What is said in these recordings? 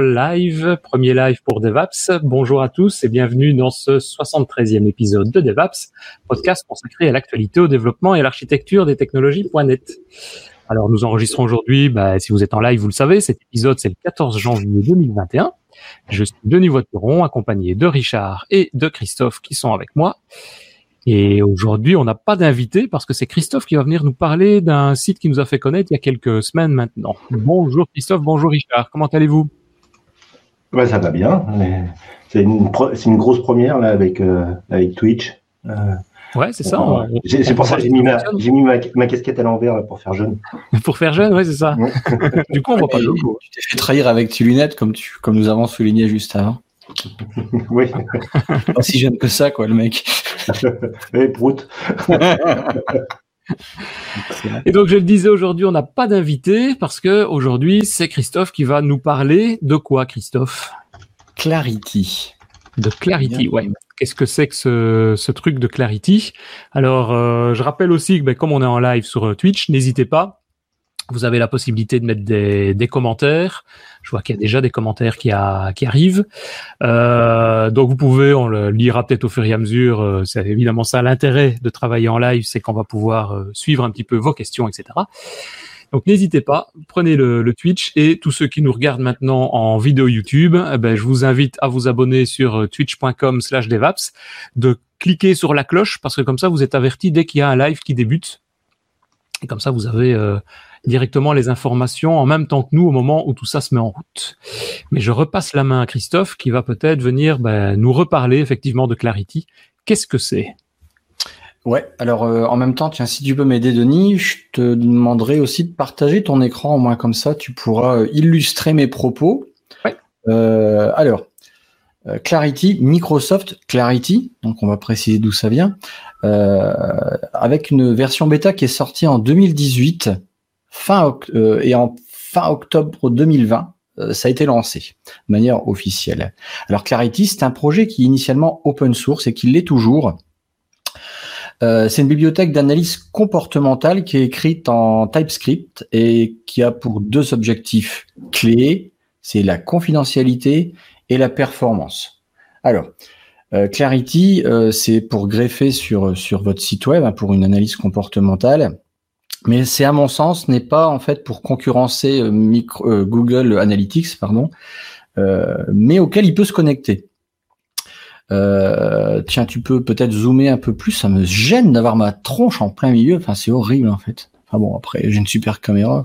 Live, premier live pour DevApps. Bonjour à tous et bienvenue dans ce 73e épisode de DevApps, podcast consacré à l'actualité, au développement et à l'architecture des technologies.net. Alors nous enregistrons aujourd'hui, bah, si vous êtes en live, vous le savez, cet épisode c'est le 14 janvier 2021. Je suis Denis Voituron, accompagné de Richard et de Christophe qui sont avec moi. Et aujourd'hui, on n'a pas d'invité parce que c'est Christophe qui va venir nous parler d'un site qui nous a fait connaître il y a quelques semaines maintenant. Bonjour Christophe, bonjour Richard, comment allez-vous? Bah, Ça va bien. C'est une, une, grosse première là avec, euh, avec Twitch. Euh, ouais, c'est ça. c'est pour ça que j'ai mis, ma, mis ma, casquette à l'envers pour faire jeune. pour faire jeune, ouais, c'est ça. du coup, on voit pas le logo. Tu t'es fait trahir avec tes lunettes comme, tu, comme nous avons souligné juste avant. oui. Pas si jeune que ça, quoi, le mec. Et prout. Et donc je le disais aujourd'hui, on n'a pas d'invité parce que aujourd'hui c'est Christophe qui va nous parler de quoi, Christophe? Clarity. De Clarity, ouais. Qu'est-ce que c'est que ce, ce, truc de Clarity? Alors, euh, je rappelle aussi que ben, comme on est en live sur euh, Twitch, n'hésitez pas vous avez la possibilité de mettre des, commentaires. Je vois qu'il y a déjà des commentaires qui, arrivent. Euh, donc vous pouvez, on le lira peut-être au fur et à mesure. Euh, c'est évidemment ça l'intérêt de travailler en live, c'est qu'on va pouvoir euh, suivre un petit peu vos questions, etc. Donc n'hésitez pas, prenez le, Twitch et tous ceux qui nous regardent maintenant en vidéo YouTube, eh ben, je vous invite à vous abonner sur twitch.com/devaps, de cliquer sur la cloche parce que comme ça vous êtes averti dès qu'il y a un live qui débute. Et comme ça vous avez directement les informations en même temps que nous au moment où tout ça se met en route. Mais je repasse la main à Christophe qui va peut-être venir ben, nous reparler effectivement de Clarity. Qu'est-ce que c'est? Ouais, alors euh, en même temps, tiens, si tu peux m'aider, Denis, je te demanderai aussi de partager ton écran, au moins comme ça, tu pourras euh, illustrer mes propos. Ouais. Euh, alors, Clarity, Microsoft Clarity, donc on va préciser d'où ça vient, avec une version bêta qui est sortie en 2018 fin euh, et en fin octobre 2020, euh, ça a été lancé de manière officielle. Alors Clarity, c'est un projet qui est initialement open source et qui l'est toujours. Euh, c'est une bibliothèque d'analyse comportementale qui est écrite en TypeScript et qui a pour deux objectifs clés, c'est la confidentialité et la performance. Alors, Clarity, c'est pour greffer sur, sur votre site web, hein, pour une analyse comportementale, mais c'est à mon sens n'est pas en fait pour concurrencer euh, euh, Google Analytics, pardon, euh, mais auquel il peut se connecter. tiens, tu peux peut-être zoomer un peu plus. Ça me gêne d'avoir ma tronche en plein milieu. Enfin, c'est horrible en fait. Enfin bon, après, j'ai une super caméra.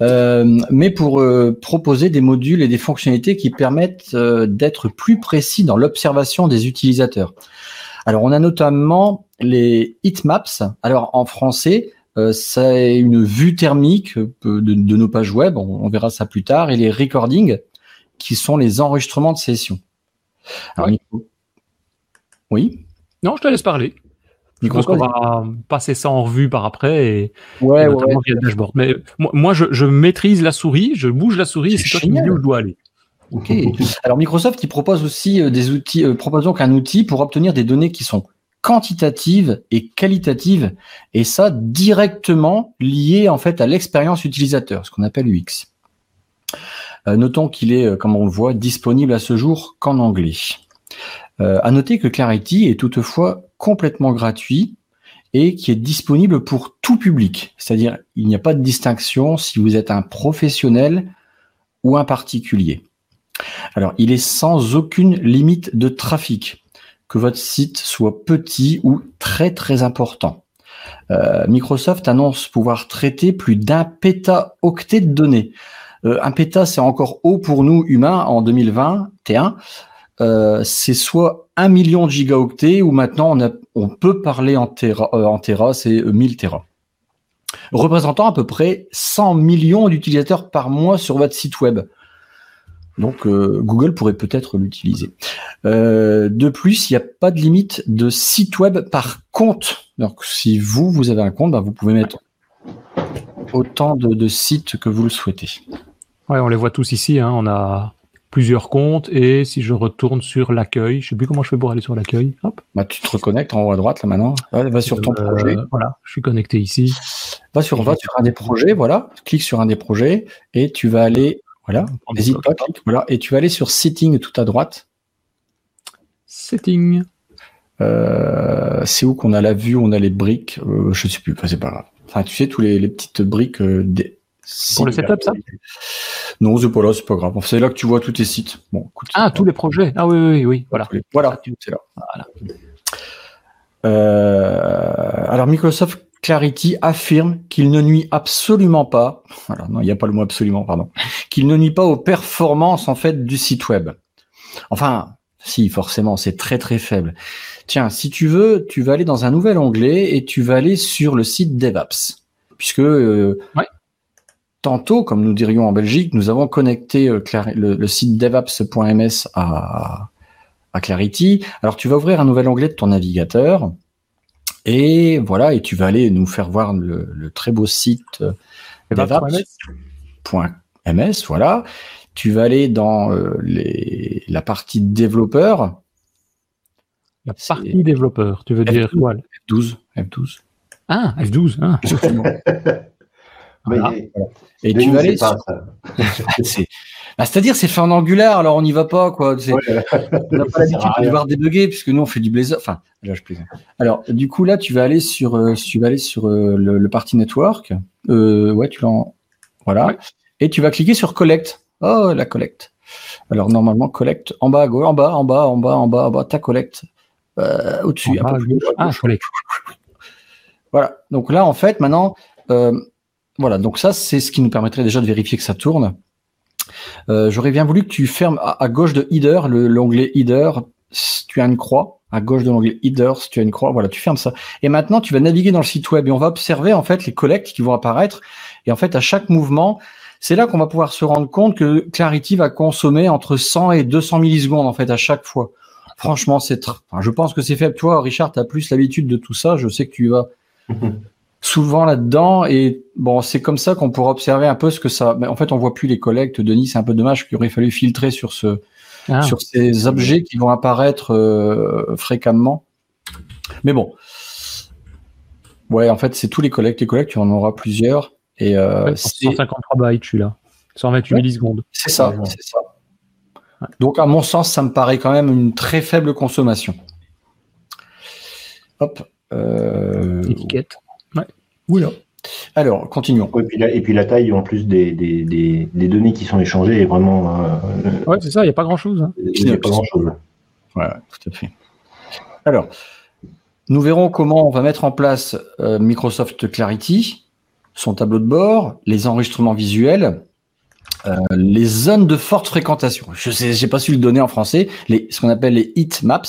mais pour proposer des modules et des fonctionnalités qui permettent d'être plus précis dans l'observation des utilisateurs. Alors, on a notamment les heatmaps. Alors, en français, euh, c'est une vue thermique euh, de, nos pages web, on, verra ça plus tard, et les recordings, qui sont les enregistrements de sessions. oui. Non, je te laisse parler. Je pense qu'on va passer ça en revue par après et, ouais, notamment via le dashboard. Mais moi, je, maîtrise la souris, je bouge la souris et c'est toi qui me dis où je dois aller. Ok. Alors Microsoft, il propose aussi euh, des outils, propose donc un outil pour obtenir des données qui sont quantitative et qualitative, et ça directement lié en fait à l'expérience utilisateur, ce qu'on appelle UX. Euh, notons qu'il est, euh, comme on le voit, disponible à ce jour qu'en anglais. Euh, à noter que Clarity est toutefois complètement gratuit et qui est disponible pour tout public, c'est-à-dire il n'y a pas de distinction si vous êtes un professionnel ou un particulier. Alors, il est sans aucune limite de trafic que votre site soit petit ou très très important. Euh, Microsoft annonce pouvoir traiter plus d'un pétaoctet de données. Euh, un péta, c'est encore haut pour nous humains en 2021. Euh, c'est soit un million de gigaoctets ou maintenant on, peut parler en en Tera c'est 1000 Tera. Représentant à peu près 100 millions d'utilisateurs par mois sur votre site web. Donc euh, Google pourrait peut-être l'utiliser. Euh, de plus, il n'y a pas de limite de site web par compte. Donc si vous, vous avez un compte, bah, vous pouvez mettre autant de, sites que vous le souhaitez. Ouais, on les voit tous ici. Hein. On a plusieurs comptes et si je retourne sur l'accueil, je sais plus comment je fais pour aller sur l'accueil. Hop. Bah, tu te reconnectes en haut à droite là maintenant. va sur ton Euh, projet. Voilà, je suis connecté ici. Va sur, va sur un des projets, voilà. Clique sur un des projets et tu vas aller, voilà. N'hésite pas, clique, voilà. Et tu vas aller sur Setting tout à droite. Setting. Euh, c'est où qu'on a la vue, on a les briques. Euh, je sais plus, enfin, c'est pas grave. Enfin, tu sais, tous les, les petites briques euh, des. Pour le setup, ça Non, c'est pas là, c'est pas grave. C'est là que tu vois tous tes sites. Bon, écoute. Ah, tous les projets. Ah oui, oui, oui, voilà. Les- Voilà, c'est là. Euh, alors Microsoft Clarity affirme qu'il ne nuit absolument pas, alors non, il n'y a pas le mot absolument, pardon, qu'il ne nuit pas aux performances en fait du site web. Enfin, si forcément, c'est très très faible. Tiens, si tu veux, tu vas aller dans un nouvel onglet et tu vas aller sur le site DevApps, puisque euh, Ouais. Tantôt, comme nous dirions en Belgique, nous avons connecté euh, le, le site devaps.ms à, à Clarity. Alors tu vas ouvrir un nouvel onglet de ton navigateur et voilà, et tu vas aller nous faire voir le, le très beau site euh, devaps.ms. Voilà, tu vas aller dans euh, les, la partie développeur La partie développeur, tu veux F12. dire quoi F12, F12. Ah, F12. Voilà. Et tu vas c'est aller sur- c'est- bah, c'est-à-dire c'est fait en Angular, alors on n'y va pas quoi. C'est- Ouais. On n'a pas l'habitude de devoir débugger puisque nous on fait du Blazor. Enfin, là je plaisante. Alors du coup là tu vas aller sur, euh, tu vas aller sur euh, le, le party network. Euh, ouais, tu l'en, voilà. Ouais. Et tu vas cliquer sur collect. Oh la collect. Alors normalement collect en bas à gauche, en bas, en bas, en bas, en bas, en bas, ta collect. Euh, au-dessus, un peu plus Ah. Voilà. Donc là, en fait, maintenant, euh, voilà. Donc ça, c'est ce qui nous permettrait déjà de vérifier que ça tourne. Euh, J'aurais bien voulu que tu fermes à, gauche de Header, le- l'onglet Header, si tu as une croix. À gauche de l'onglet Header, si tu as une croix, voilà, tu fermes ça. Et maintenant, tu vas naviguer dans le site web et on va observer en fait les collectes qui vont apparaître. Et en fait, à chaque mouvement, c'est là qu'on va pouvoir se rendre compte que Clarity va consommer entre 100 et 200 millisecondes en fait à chaque fois. Franchement, c'est je pense que c'est faible. Toi, Richard, tu as plus l'habitude de tout ça. Je sais que tu vas souvent là-dedans et bon, c'est comme ça qu'on pourra observer un peu ce que ça. Mais en fait, on voit plus les collectes. Denis, c'est un peu dommage qu'il aurait fallu filtrer sur ce Ah. sur ces objets qui vont apparaître euh, fréquemment. Mais bon, ouais, en fait, c'est tous les collectes. Les collectes, tu en auras plusieurs et euh, Ouais, pour c'est 153 bytes, je suis là. 128 Ouais. millisecondes. c'est ça, Ouais. c'est ça. Donc, à mon sens, ça me paraît quand même une très faible consommation. Hop. Euh, Étiquette. Oula. Alors, continuons. Et, puis la, et puis la taille en plus des, des, des, des données qui sont échangées est vraiment. euh, Ouais, c'est ça, il n'y a pas grand chose. il n'y a pas grand chose. Ouais, tout à fait. Alors, nous verrons comment on va mettre en place euh, Microsoft Clarity, son tableau de bord, les enregistrements visuels, euh, les zones de forte fréquentation. Je sais, j'ai pas su le donner en français, les, ce qu'on appelle les heat maps.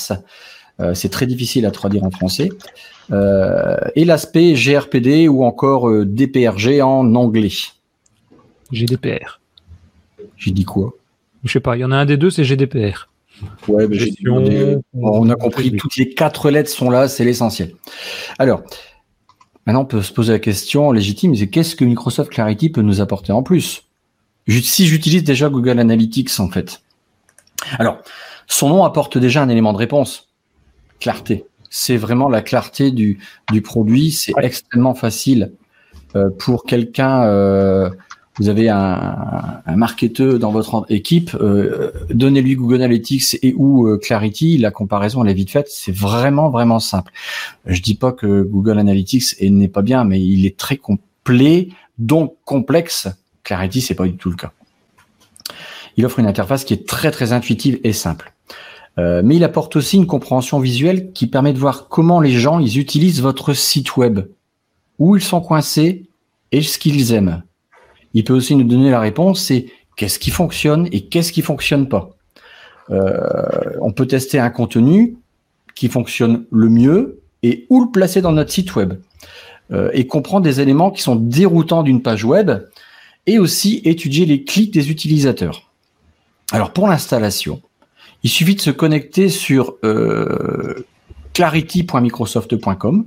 Euh, c'est très difficile à traduire en français. Euh, et l'aspect GRPD ou encore euh, DPRG en anglais. GDPR. J'ai dit quoi? Je sais pas, il y en a un des deux, c'est GDPR. Ouais, mais j'ai Gestion. on a compris, toutes les quatre lettres sont là, c'est l'essentiel. Alors, maintenant on peut se poser la question légitime, c'est qu'est-ce que Microsoft Clarity peut nous apporter en plus? Si j'utilise déjà Google Analytics en fait. Alors, son nom apporte déjà un élément de réponse. Clarté. C'est vraiment la clarté du, du produit, c'est extrêmement facile euh, pour quelqu'un... euh, vous avez un, un marketeur dans votre équipe, euh, donnez-lui Google Analytics et ou Clarity, la comparaison elle est vite faite, c'est vraiment vraiment simple. Je dis pas que Google Analytics est- n'est pas bien, mais il est très complet, donc complexe. Clarity c'est pas du tout le cas. Il offre une interface qui est très très intuitive et simple. Euh, mais il apporte aussi une compréhension visuelle qui permet de voir comment les gens utilisent votre site web, où ils sont coincés et ce qu'ils aiment. Il peut aussi nous donner la réponse, c'est qu'est-ce qui fonctionne et qu'est-ce qui fonctionne pas. Euh, on peut tester un contenu qui fonctionne le mieux et où le placer dans notre site web. Euh, et comprendre des éléments qui sont déroutants d'une page web et aussi étudier les clics des utilisateurs. Alors pour l'installation, il suffit de se connecter sur euh, clarity.microsoft.com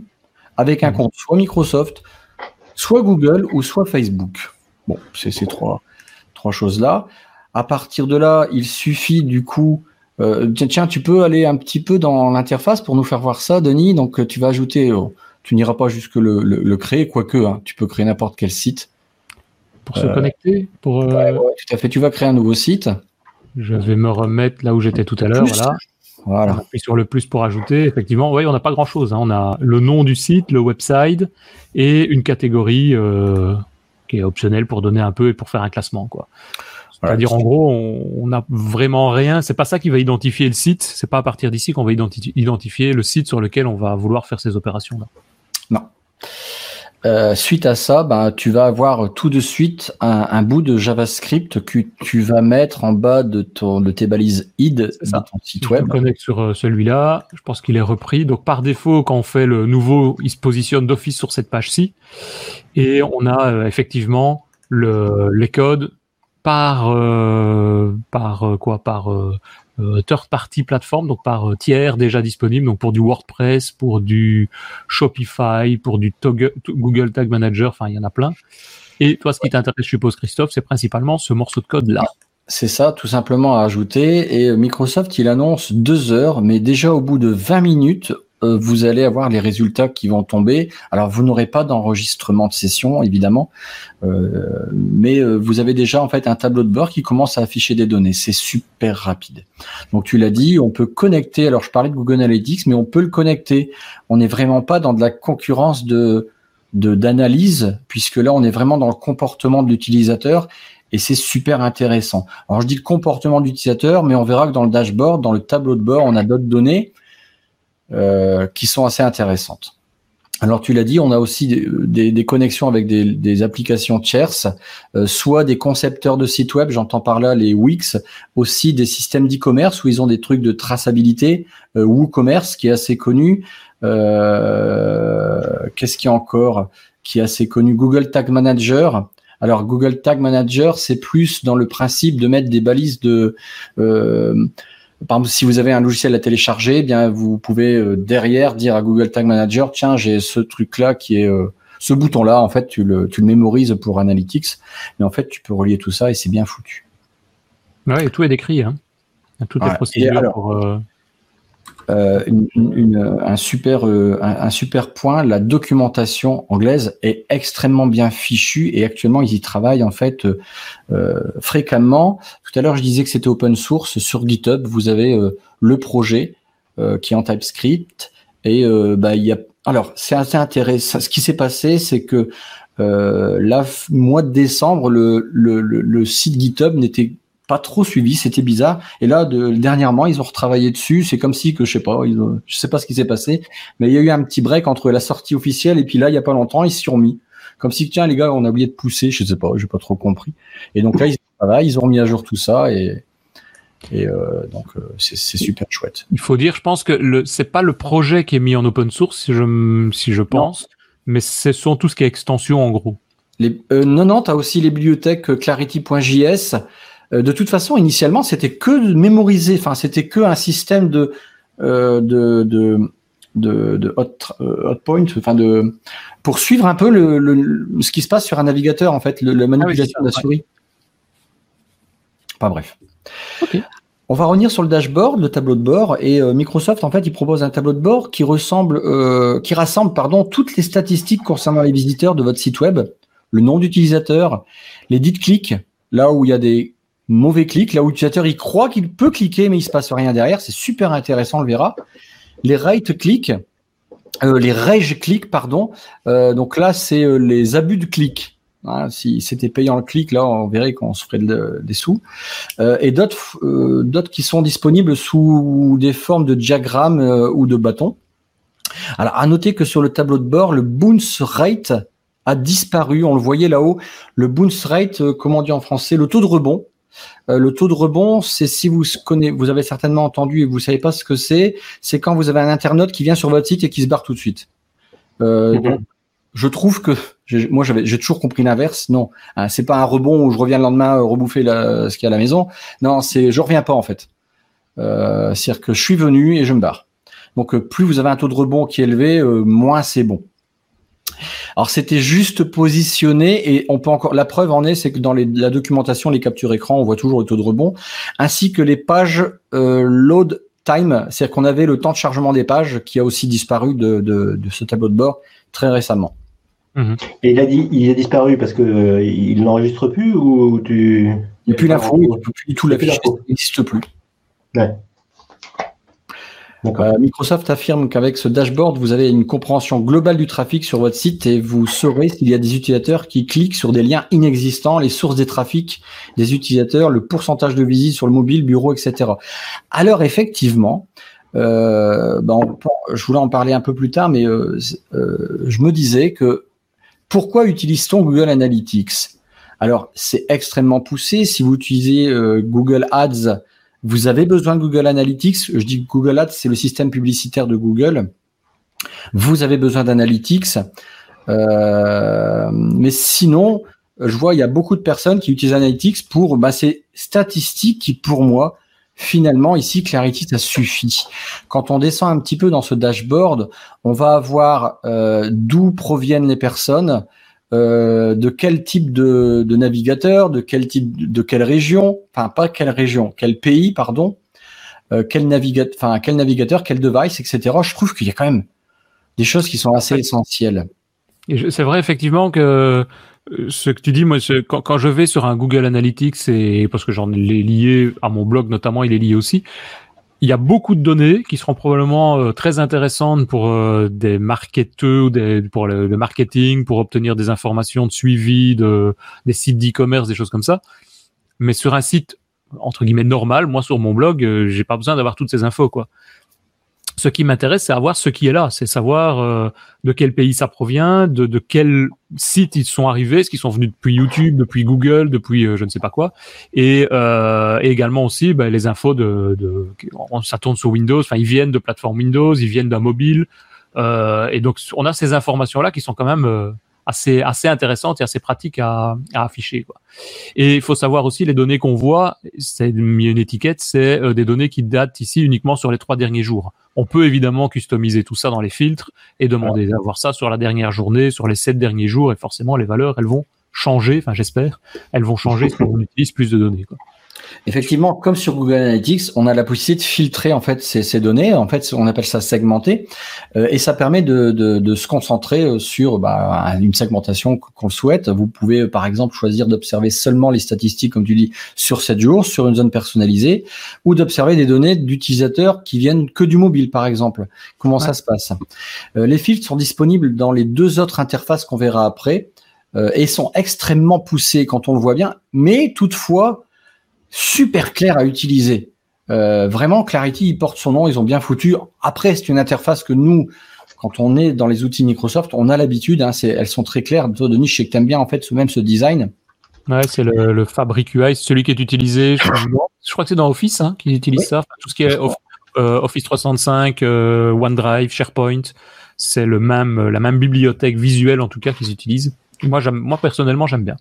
avec un compte soit Microsoft, soit Google ou soit Facebook. Bon, c'est ces trois, trois choses-là. À partir de là, il suffit du coup. Euh, tiens, tu peux aller un petit peu dans l'interface pour nous faire voir ça, Denis. Donc, tu vas ajouter. tu n'iras pas jusque le, le, créer, quoique. Hein, tu peux créer n'importe quel site. Pour se connecter. Pour. tout à fait. Tu vas créer un nouveau site. Je vais me remettre là où j'étais tout à l'heure. Voilà. Voilà. On appuie sur le plus pour ajouter. Effectivement, oui, on n'a pas grand chose. Hein. On a le nom du site, le website et une catégorie euh, qui est optionnelle pour donner un peu et pour faire un classement, quoi. C'est-à-dire, en gros, on n'a vraiment rien. C'est pas ça qui va identifier le site. C'est pas à partir d'ici qu'on va identifier le site sur lequel on va vouloir faire ces opérations-là. Non. Euh, suite à ça, ben, tu vas avoir tout de suite un, bout de JavaScript que tu vas mettre en bas de, ton, de tes balises id de ton site web. Je connecte sur euh, celui-là. Je pense qu'il est repris. Donc par défaut, quand on fait le nouveau, il se positionne d'office sur cette page-ci. Et on a euh, effectivement le, les codes par par quoi par euh, third party plateforme, donc par euh, tiers déjà disponible, donc pour du WordPress, pour du Shopify, pour du Google Tag Manager, enfin il y en a plein. Et toi, ce qui t'intéresse, je suppose, Christophe, c'est principalement ce morceau de code là. C'est ça, tout simplement à ajouter. Et Microsoft, il annonce deux heures, mais déjà au bout de 20 minutes, euh, vous allez avoir les résultats qui vont tomber. Alors, vous n'aurez pas d'enregistrement de session, évidemment, euh, mais euh, vous avez déjà en fait un tableau de bord qui commence à afficher des données. C'est super rapide. Donc, tu l'as dit, on peut connecter. Alors, je parlais de Google Analytics, mais on peut le connecter. On n'est vraiment pas dans de la concurrence de d'analyse, puisque là, on est vraiment dans le comportement de l'utilisateur et c'est super intéressant. Alors je dis le comportement de l'utilisateur, mais on verra que dans le dashboard, dans le tableau de bord, on a d'autres données qui sont assez intéressantes. Alors tu l'as dit, on a aussi des, connexions avec des, applications tierces, euh, soit des concepteurs de sites web, j'entends par là les Wix, aussi des systèmes d'e-commerce où ils ont des trucs de traçabilité, euh, WooCommerce qui est assez connu. Qu'est-ce qu'il y a encore qui est assez connu? Google Tag Manager. Alors Google Tag Manager, c'est plus dans le principe de mettre des balises de par exemple, si vous avez un logiciel à télécharger, eh bien vous pouvez euh, derrière dire à Google Tag Manager, tiens, j'ai ce truc-là qui est euh, ce bouton-là. En fait, tu le, tu le mémorises pour Analytics, mais en fait, tu peux relier tout ça et c'est bien foutu. Ouais, et tout est décrit. Hein. Toutes les procédures pour. Euh, euh, un, super, euh, un, super point, la documentation anglaise est extrêmement bien fichue et actuellement ils y travaillent en fait euh, fréquemment. Tout à l'heure je disais que c'était open source sur GitHub. Vous avez le projet qui est en TypeScript et bah il y a alors c'est assez intéressant. Ce qui s'est passé, c'est que euh, là mois de décembre, le, le, le site GitHub n'était pas trop suivi, c'était bizarre. Et là, de, dernièrement, ils ont retravaillé dessus. C'est comme si que je sais pas, ils je sais pas ce qui s'est passé, mais il y a eu un petit break entre la sortie officielle et puis là, il y a pas longtemps, ils s'y sont remis. Comme si tiens les gars, on a oublié de pousser, je sais pas, j'ai pas trop compris. Et donc là, ils, ils ont remis à jour tout ça et et euh, donc euh, c'est super chouette. Il faut dire, je pense que le c'est pas le projet qui est mis en open source, si je si je pense, mais ce sont tout ce qui est extension en gros. Les, euh, non, non, tu as aussi les bibliothèques clarity.js euh, de toute façon, initialement, c'était que de mémoriser. Enfin, c'était que un système de euh, de, de de, de hot, euh, point, enfin de pour suivre un peu le, ce qui se passe sur un navigateur en fait, le, la manipulation de la souris. Pas bref. On va revenir sur le dashboard, le tableau de bord, et Microsoft en fait, il propose un tableau de bord qui ressemble, qui rassemble pardon toutes les statistiques concernant les visiteurs de votre site web, le nom d'utilisateur, les dites clics, là où il y a des mauvais clic, là où l'utilisateur il croit qu'il peut cliquer mais il se passe rien derrière, c'est super intéressant, on le verra. Les right click, euh, les rage click pardon, euh, donc là c'est euh, les abus de clic. Hein, si c'était payant le clic, là on verrait qu'on se ferait des sous. et d'autres, d'autres qui sont disponibles sous des formes de diagrammes ou de bâtons. Alors à noter que sur le tableau de bord, le bounce rate a disparu. On le voyait là-haut. Le bounce rate, comment on dit en français, le taux de rebond euh, le taux de rebond, c'est si vous connaissez, vous avez certainement entendu et vous savez pas ce que c'est, c'est quand vous avez un internaute qui vient sur votre site et qui se barre tout de suite. Euh, mhm. je trouve que moi j'avais j'ai toujours compris l'inverse. Non, hein, c'est pas un rebond où je reviens le lendemain euh, rebouffer ce qu'il y a à la maison. Non, c'est je reviens pas en fait. C'est-à-dire que je suis venu et je me barre. Donc plus vous avez un taux de rebond qui est élevé, moins c'est bon. Alors c'était juste positionné et on peut encore la preuve en est c'est que dans la documentation les captures écran on voit toujours le taux de rebond ainsi que les pages euh, load time c'est-à-dire qu'on avait le temps de chargement des pages qui a aussi disparu de, ce tableau de bord très récemment. Mhm. Et il a dit il a disparu parce que euh, il n'enregistre plus ou tu il n'y a plus l'info, il n'y a plus du tout l'affiche, il n'existe plus. Ouais. Euh, Microsoft affirme qu'avec ce dashboard, vous avez une compréhension globale du trafic sur votre site et vous saurez s'il y a des utilisateurs qui cliquent sur des liens inexistants, les sources des trafics des utilisateurs, le pourcentage de visites sur le mobile, bureau, etc. Alors effectivement, euh, ben, je voulais en parler un peu plus tard, mais euh, je me disais que pourquoi utilise-t-on Google Analytics? Alors c'est extrêmement poussé. Si vous utilisez Google Ads, vous avez besoin de Google Analytics? Je dis Google Ads, c'est le système publicitaire de Google. Vous avez besoin d'Analytics. Euh, mais sinon, je vois, il y a beaucoup de personnes qui utilisent Analytics pour bah, ces statistiques qui, pour moi, finalement, ici, Clarity, ça suffit. Quand on descend un petit peu dans ce dashboard, on va avoir euh, d'où proviennent les personnes, euh, de quel type de, navigateur, de quel type, de quelle région, enfin pas quelle région, quel pays, pardon, euh, quel navigateur, enfin quel navigateur, quel device, etc. Je trouve qu'il y a quand même des choses qui sont assez essentielles. C'est vrai effectivement que euh, ce que tu dis, moi, quand, quand, je vais sur un Google Analytics, et parce que j'en ai lié à mon blog notamment, il est lié aussi il y a beaucoup de données qui seront probablement euh, très intéressantes pour euh, des marketeurs, des, pour le, marketing, pour obtenir des informations de suivi de des sites d'e-commerce, des choses comme ça. Mais sur un site entre guillemets normal, moi sur mon blog, euh, j'ai pas besoin d'avoir toutes ces infos quoi ce qui m'intéresse, c'est avoir ce qui est là, c'est savoir euh, de quel pays ça provient, de, de quel site ils sont arrivés, est-ce qu'ils sont venus depuis YouTube, depuis Google, depuis euh, je ne sais pas quoi, et, euh, également aussi bah, les infos de, de, ça tourne sur Windows, enfin ils viennent de plateforme Windows, ils viennent d'un mobile, et donc on a ces informations là qui sont quand même assez assez intéressante et assez pratique à, à afficher. Quoi. Et il faut savoir aussi les données qu'on voit, c'est une étiquette, c'est euh, des données qui datent ici uniquement sur les trois derniers jours. On peut évidemment customiser tout ça dans les filtres et demander d'avoir ça sur la dernière journée, sur les sept derniers jours, et forcément les valeurs elles vont changer. Enfin j'espère, elles vont changer si on utilise plus de données. Quoi. Effectivement, comme sur Google Analytics, on a la possibilité de filtrer en fait ces, données. En fait, on appelle ça segmenter, euh, et ça permet de, se concentrer euh, sur bah, une segmentation qu'on souhaite. Vous pouvez, euh, par exemple, choisir d'observer seulement les statistiques, comme tu dis, sur 7 jours, sur une zone personnalisée, ou d'observer des données d'utilisateurs qui viennent que du mobile, par exemple. Comment ça se passe? Les filtres sont disponibles dans les deux autres interfaces qu'on verra après, et sont extrêmement poussés quand on le voit bien, mais toutefois super clair à utiliser. Euh, vraiment, Clarity, il porte son nom, ils ont bien foutu. Après, c'est une interface que nous, quand on est dans les outils Microsoft, on a l'habitude. Hein, elles sont très claires. Toi, Denis, je sais que tu aimes bien en fait ce même ce design. Ouais, c'est le, le Fabric UI, celui qui est utilisé. Je, crois que c'est dans Office hein, qu'ils utilisent ça. Tout ce qui est euh, Office 365, euh, OneDrive, SharePoint, c'est le même, la même bibliothèque visuelle en tout cas qu'ils utilisent. Moi, moi personnellement, j'aime bien.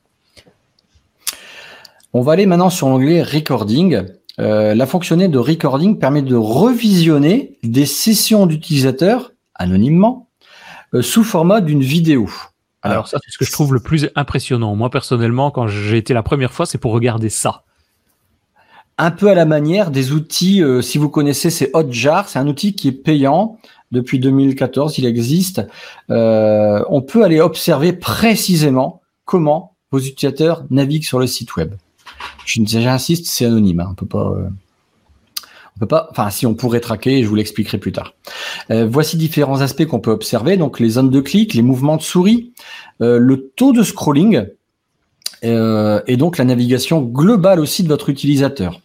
On va aller maintenant sur l'onglet Recording. Euh, la fonctionnalité de Recording permet de revisionner des sessions d'utilisateurs anonymement euh, sous format d'une vidéo. Alors, ça, c'est ce que je trouve le plus impressionnant. Moi, personnellement, quand j'ai été la première fois, c'est pour regarder ça. Un peu à la manière des outils, euh, si vous connaissez, c'est Hotjar, c'est un outil qui est payant. Depuis 2014, il existe. on peut aller observer précisément comment vos utilisateurs naviguent sur le site web. J'insiste, c'est anonyme. Hein. on peut pas. Euh, on peut pas. Enfin, si on pourrait traquer, je vous l'expliquerai plus tard. Euh, voici différents aspects qu'on peut observer. Donc, les zones de clic, les mouvements de souris, euh, le taux de scrolling et donc la navigation globale aussi de votre utilisateur.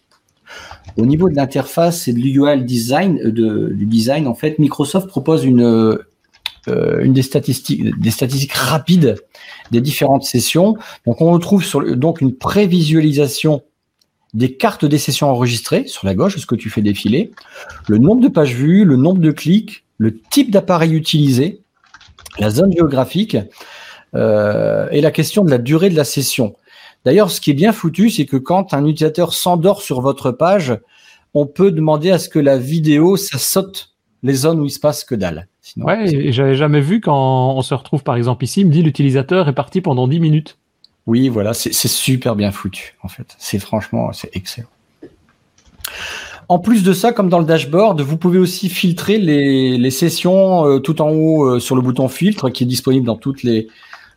Au niveau de l'interface et de l'UI design, de, du design, en fait, Microsoft propose une, euh, une des statistiques, des statistiques rapides des différentes sessions. Donc on retrouve sur donc une prévisualisation des cartes des sessions enregistrées sur la gauche, ce que tu fais défiler, le nombre de pages vues, le nombre de clics, le type d'appareil utilisé, la zone géographique euh, et la question de la durée de la session. D'ailleurs, ce qui est bien foutu, c'est que quand un utilisateur s'endort sur votre page, on peut demander à ce que la vidéo, ça saute les zones où il se passe que dalle Sinon, Ouais, et j'avais jamais vu quand on se retrouve par exemple ici, il me dit l'utilisateur est parti pendant 10 minutes. Oui, voilà, c'est super bien foutu, en fait. C'est franchement, c'est excellent. En plus de ça, comme dans le dashboard, vous pouvez aussi filtrer les, les sessions euh, tout en haut euh, sur le bouton filtre qui est disponible dans toutes les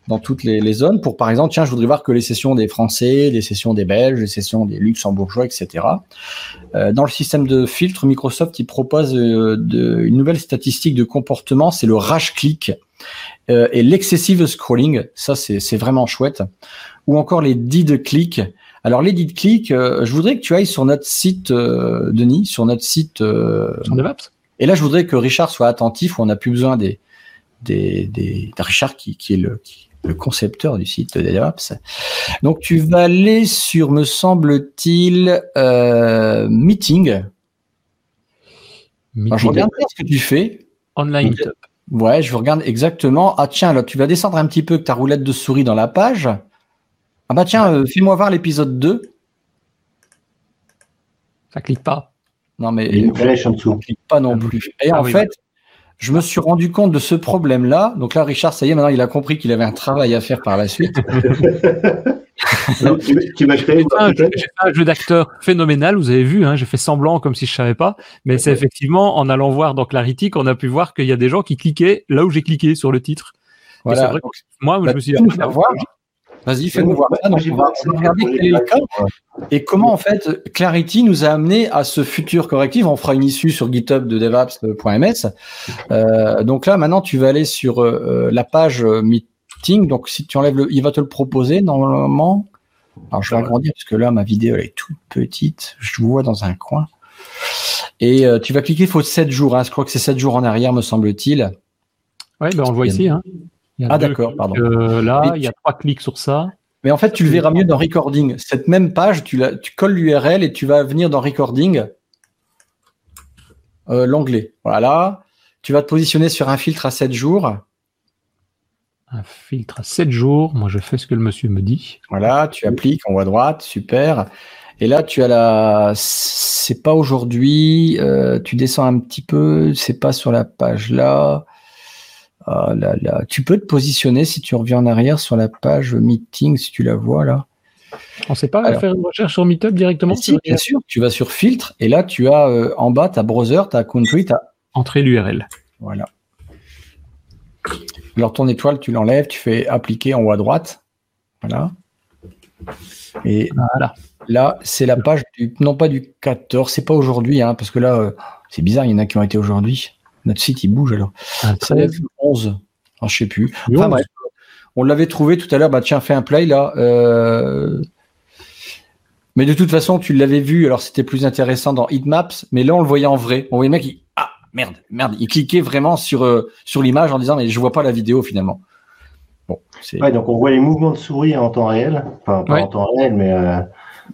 dans toutes les, les zones pour par exemple tiens je voudrais voir que les sessions des Français, les sessions des Belges, les sessions des Luxembourgeois, etc. Euh, dans le système de filtre, Microsoft il propose euh, de, une nouvelle statistique de comportement, c'est le rage click euh, et l'excessive scrolling. Ça c'est vraiment chouette. Ou encore les did click. Alors les did click, euh, je voudrais que tu ailles sur notre site, euh, Denis, sur notre site. euh, Sur DevApps et là, je voudrais que Richard soit attentif. On n'a plus besoin des, des, des de Richard qui, qui est le, qui- le concepteur du site de DevOps. Donc, tu vas aller sur, me semble-t-il, euh, Meeting. Alors, je regarde bien ce que tu fais. Online. Meetup. Ouais, je regarde exactement. Ah tiens, là, tu vas descendre un petit peu avec ta roulette de souris dans la page. Ah bah tiens, euh, fais-moi voir l'épisode 2. Ça clique pas. Non mais Il y a une flèche en dessous. clique pas non plus. Et Ah en oui. fait, je me suis rendu compte de ce problème-là. Donc là, Richard, ça y est, maintenant, il a compris qu'il avait un travail à faire par la suite. Non, tu, tu m'as créé J'ai fait un jeu- peut-être j'ai fait un jeu d'acteur phénoménal, vous avez vu, hein, j'ai fait semblant comme si je savais pas, mais c'est effectivement en allant voir dans Clarity qu'on a pu voir qu'il y a des gens qui cliquaient là où j'ai cliqué sur le titre. Voilà. vrai que moi, Bah, je me suis tu Vas-y, fais-nous voir ça. Donc, on va, on va regarder quel est le cas et comment, en fait, Clarity nous a amené à ce futur correctif. On fera une issue sur GitHub de devops.ms. Euh, donc là, maintenant, tu vas aller sur euh, la page euh, meeting. Donc, si tu enlèves le, il va te le proposer normalement. Alors, je vais agrandir parce que là, ma vidéo, elle est toute petite. Je vous vois dans un coin. Et euh, tu vas cliquer, il faut 7 jours. Hein. Je crois que c'est 7 jours en arrière, me semble-t-il. Ouais, ben on le voit ici. Hein. Il y a Ah, d'accord, pardon. euh, là, il y a trois clics sur ça. Mais en fait, tu le verras mieux dans Recording. Cette même page, tu, la, tu colles l'URL et tu vas venir dans Recording, euh, l'onglet. Voilà. Tu vas te positionner sur un filtre à 7 jours. Un filtre à 7 jours. Moi, je fais ce que le monsieur me dit. Voilà, tu appliques en haut à droite, super. Et là, tu as la. C'est pas aujourd'hui. euh, tu descends un petit peu. C'est pas sur la page là. Ah là là. Tu peux te positionner si tu reviens en arrière sur la page meeting, si tu la vois là. On sait pas Alors. faire une recherche sur Meetup directement Si, bien sûr. Tu vas sur filtre et là, tu as euh, en bas ta browser, ta country, ta Entrer l'URL. Voilà. Alors ton étoile, tu l'enlèves, tu fais appliquer en haut à droite. Voilà. Et Voilà. là, c'est la page du, non pas du 14, c'est pas aujourd'hui, hein, parce que là, euh, c'est bizarre, il y en a qui ont été aujourd'hui. Notre site, il bouge alors. Un C'est 13. le 11. Alors, je sais plus. Enfin 11. bref, on l'avait trouvé tout à l'heure. Bah tiens, fais un play là. Euh, Mais de toute façon, tu l'avais vu. Alors c'était plus intéressant dans Heatmaps, mais là on le voyait en vrai. On voyait le mec, il... ah merde, merde, il cliquait vraiment sur euh, sur l'image en disant mais je vois pas la vidéo finalement. Bon, c'est Ouais, donc on voit les mouvements de souris en temps réel, enfin pas Ouais. en temps réel, mais euh,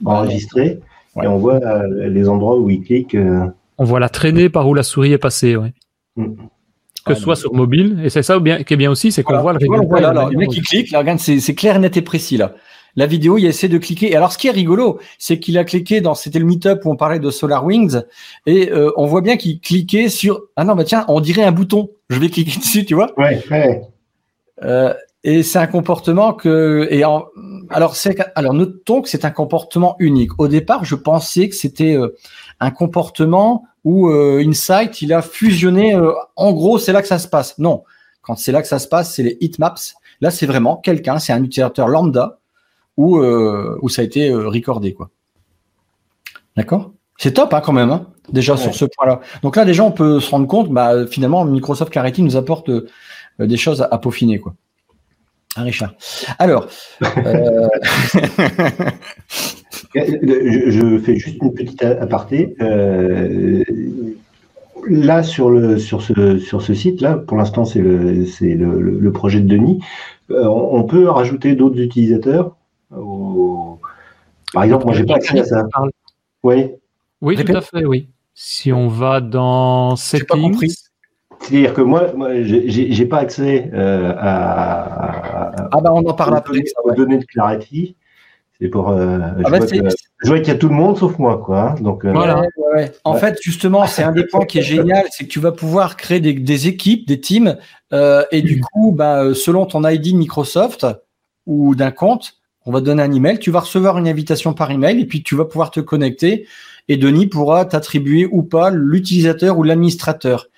enregistrés, Ouais. et on voit euh, les endroits où il clique. euh, On voit la traîner par où la souris est passée. Ouais. Que ce soit sur mobile. Et c'est ça bien, qui est bien aussi, c'est qu'on Voilà. voit le résultat. voit là, de la là, le mec il clique, là, regarde, c'est clair, net et précis là. La vidéo, il essaie de cliquer. Et alors, ce qui est rigolo, c'est qu'il a cliqué dans, c'était le meet-up où on parlait de SolarWinds, et euh, on voit bien qu'il cliquait sur, ah non, bah tiens, on dirait un bouton. Je vais cliquer dessus, tu vois. Ouais, ouais. Euh, et c'est un comportement que, et en, alors c'est, alors notons que c'est un comportement unique. Au départ, je pensais que c'était euh, un comportement où euh, Insight, il a fusionné. euh, en gros, c'est là que ça se passe. Non, quand c'est là que ça se passe, c'est les heatmaps. Là, c'est vraiment quelqu'un, c'est un utilisateur lambda où euh, où ça a été euh, recordé, quoi. D'accord? C'est top, hein, quand même. Hein, déjà Ouais. sur ce point-là. Donc là, déjà, on peut se rendre compte, bah, finalement, Microsoft Clarity nous apporte des choses à, à peaufiner, quoi. Hein, Richard? Alors, Je, je fais juste une petite aparté. Euh, là, sur, le, sur ce, sur ce site-là, pour l'instant, c'est le, c'est le, projet de Denis. Euh, on peut rajouter d'autres utilisateurs. au- Par exemple, moi, j'ai pas accès à ça. Parle. Oui. Oui, tout à fait, oui. Si on va dans Settings. C'est-à-dire que moi, moi j'ai pas accès euh, à, à- ah bah on en parle aux après. aux ouais. données de Clarity. C'est pour euh, ah bah, je, vois qu'il y a tout le monde sauf moi, quoi. Hein. Donc voilà. En fait, justement, c'est un des points qui est génial, c'est que tu vas pouvoir créer des, équipes, des teams, et du coup, bah, selon ton ID Microsoft ou d'un compte, on va te donner un email, tu vas recevoir une invitation par email et puis tu vas pouvoir te connecter et Denis pourra t'attribuer ou pas l'utilisateur ou l'administrateur.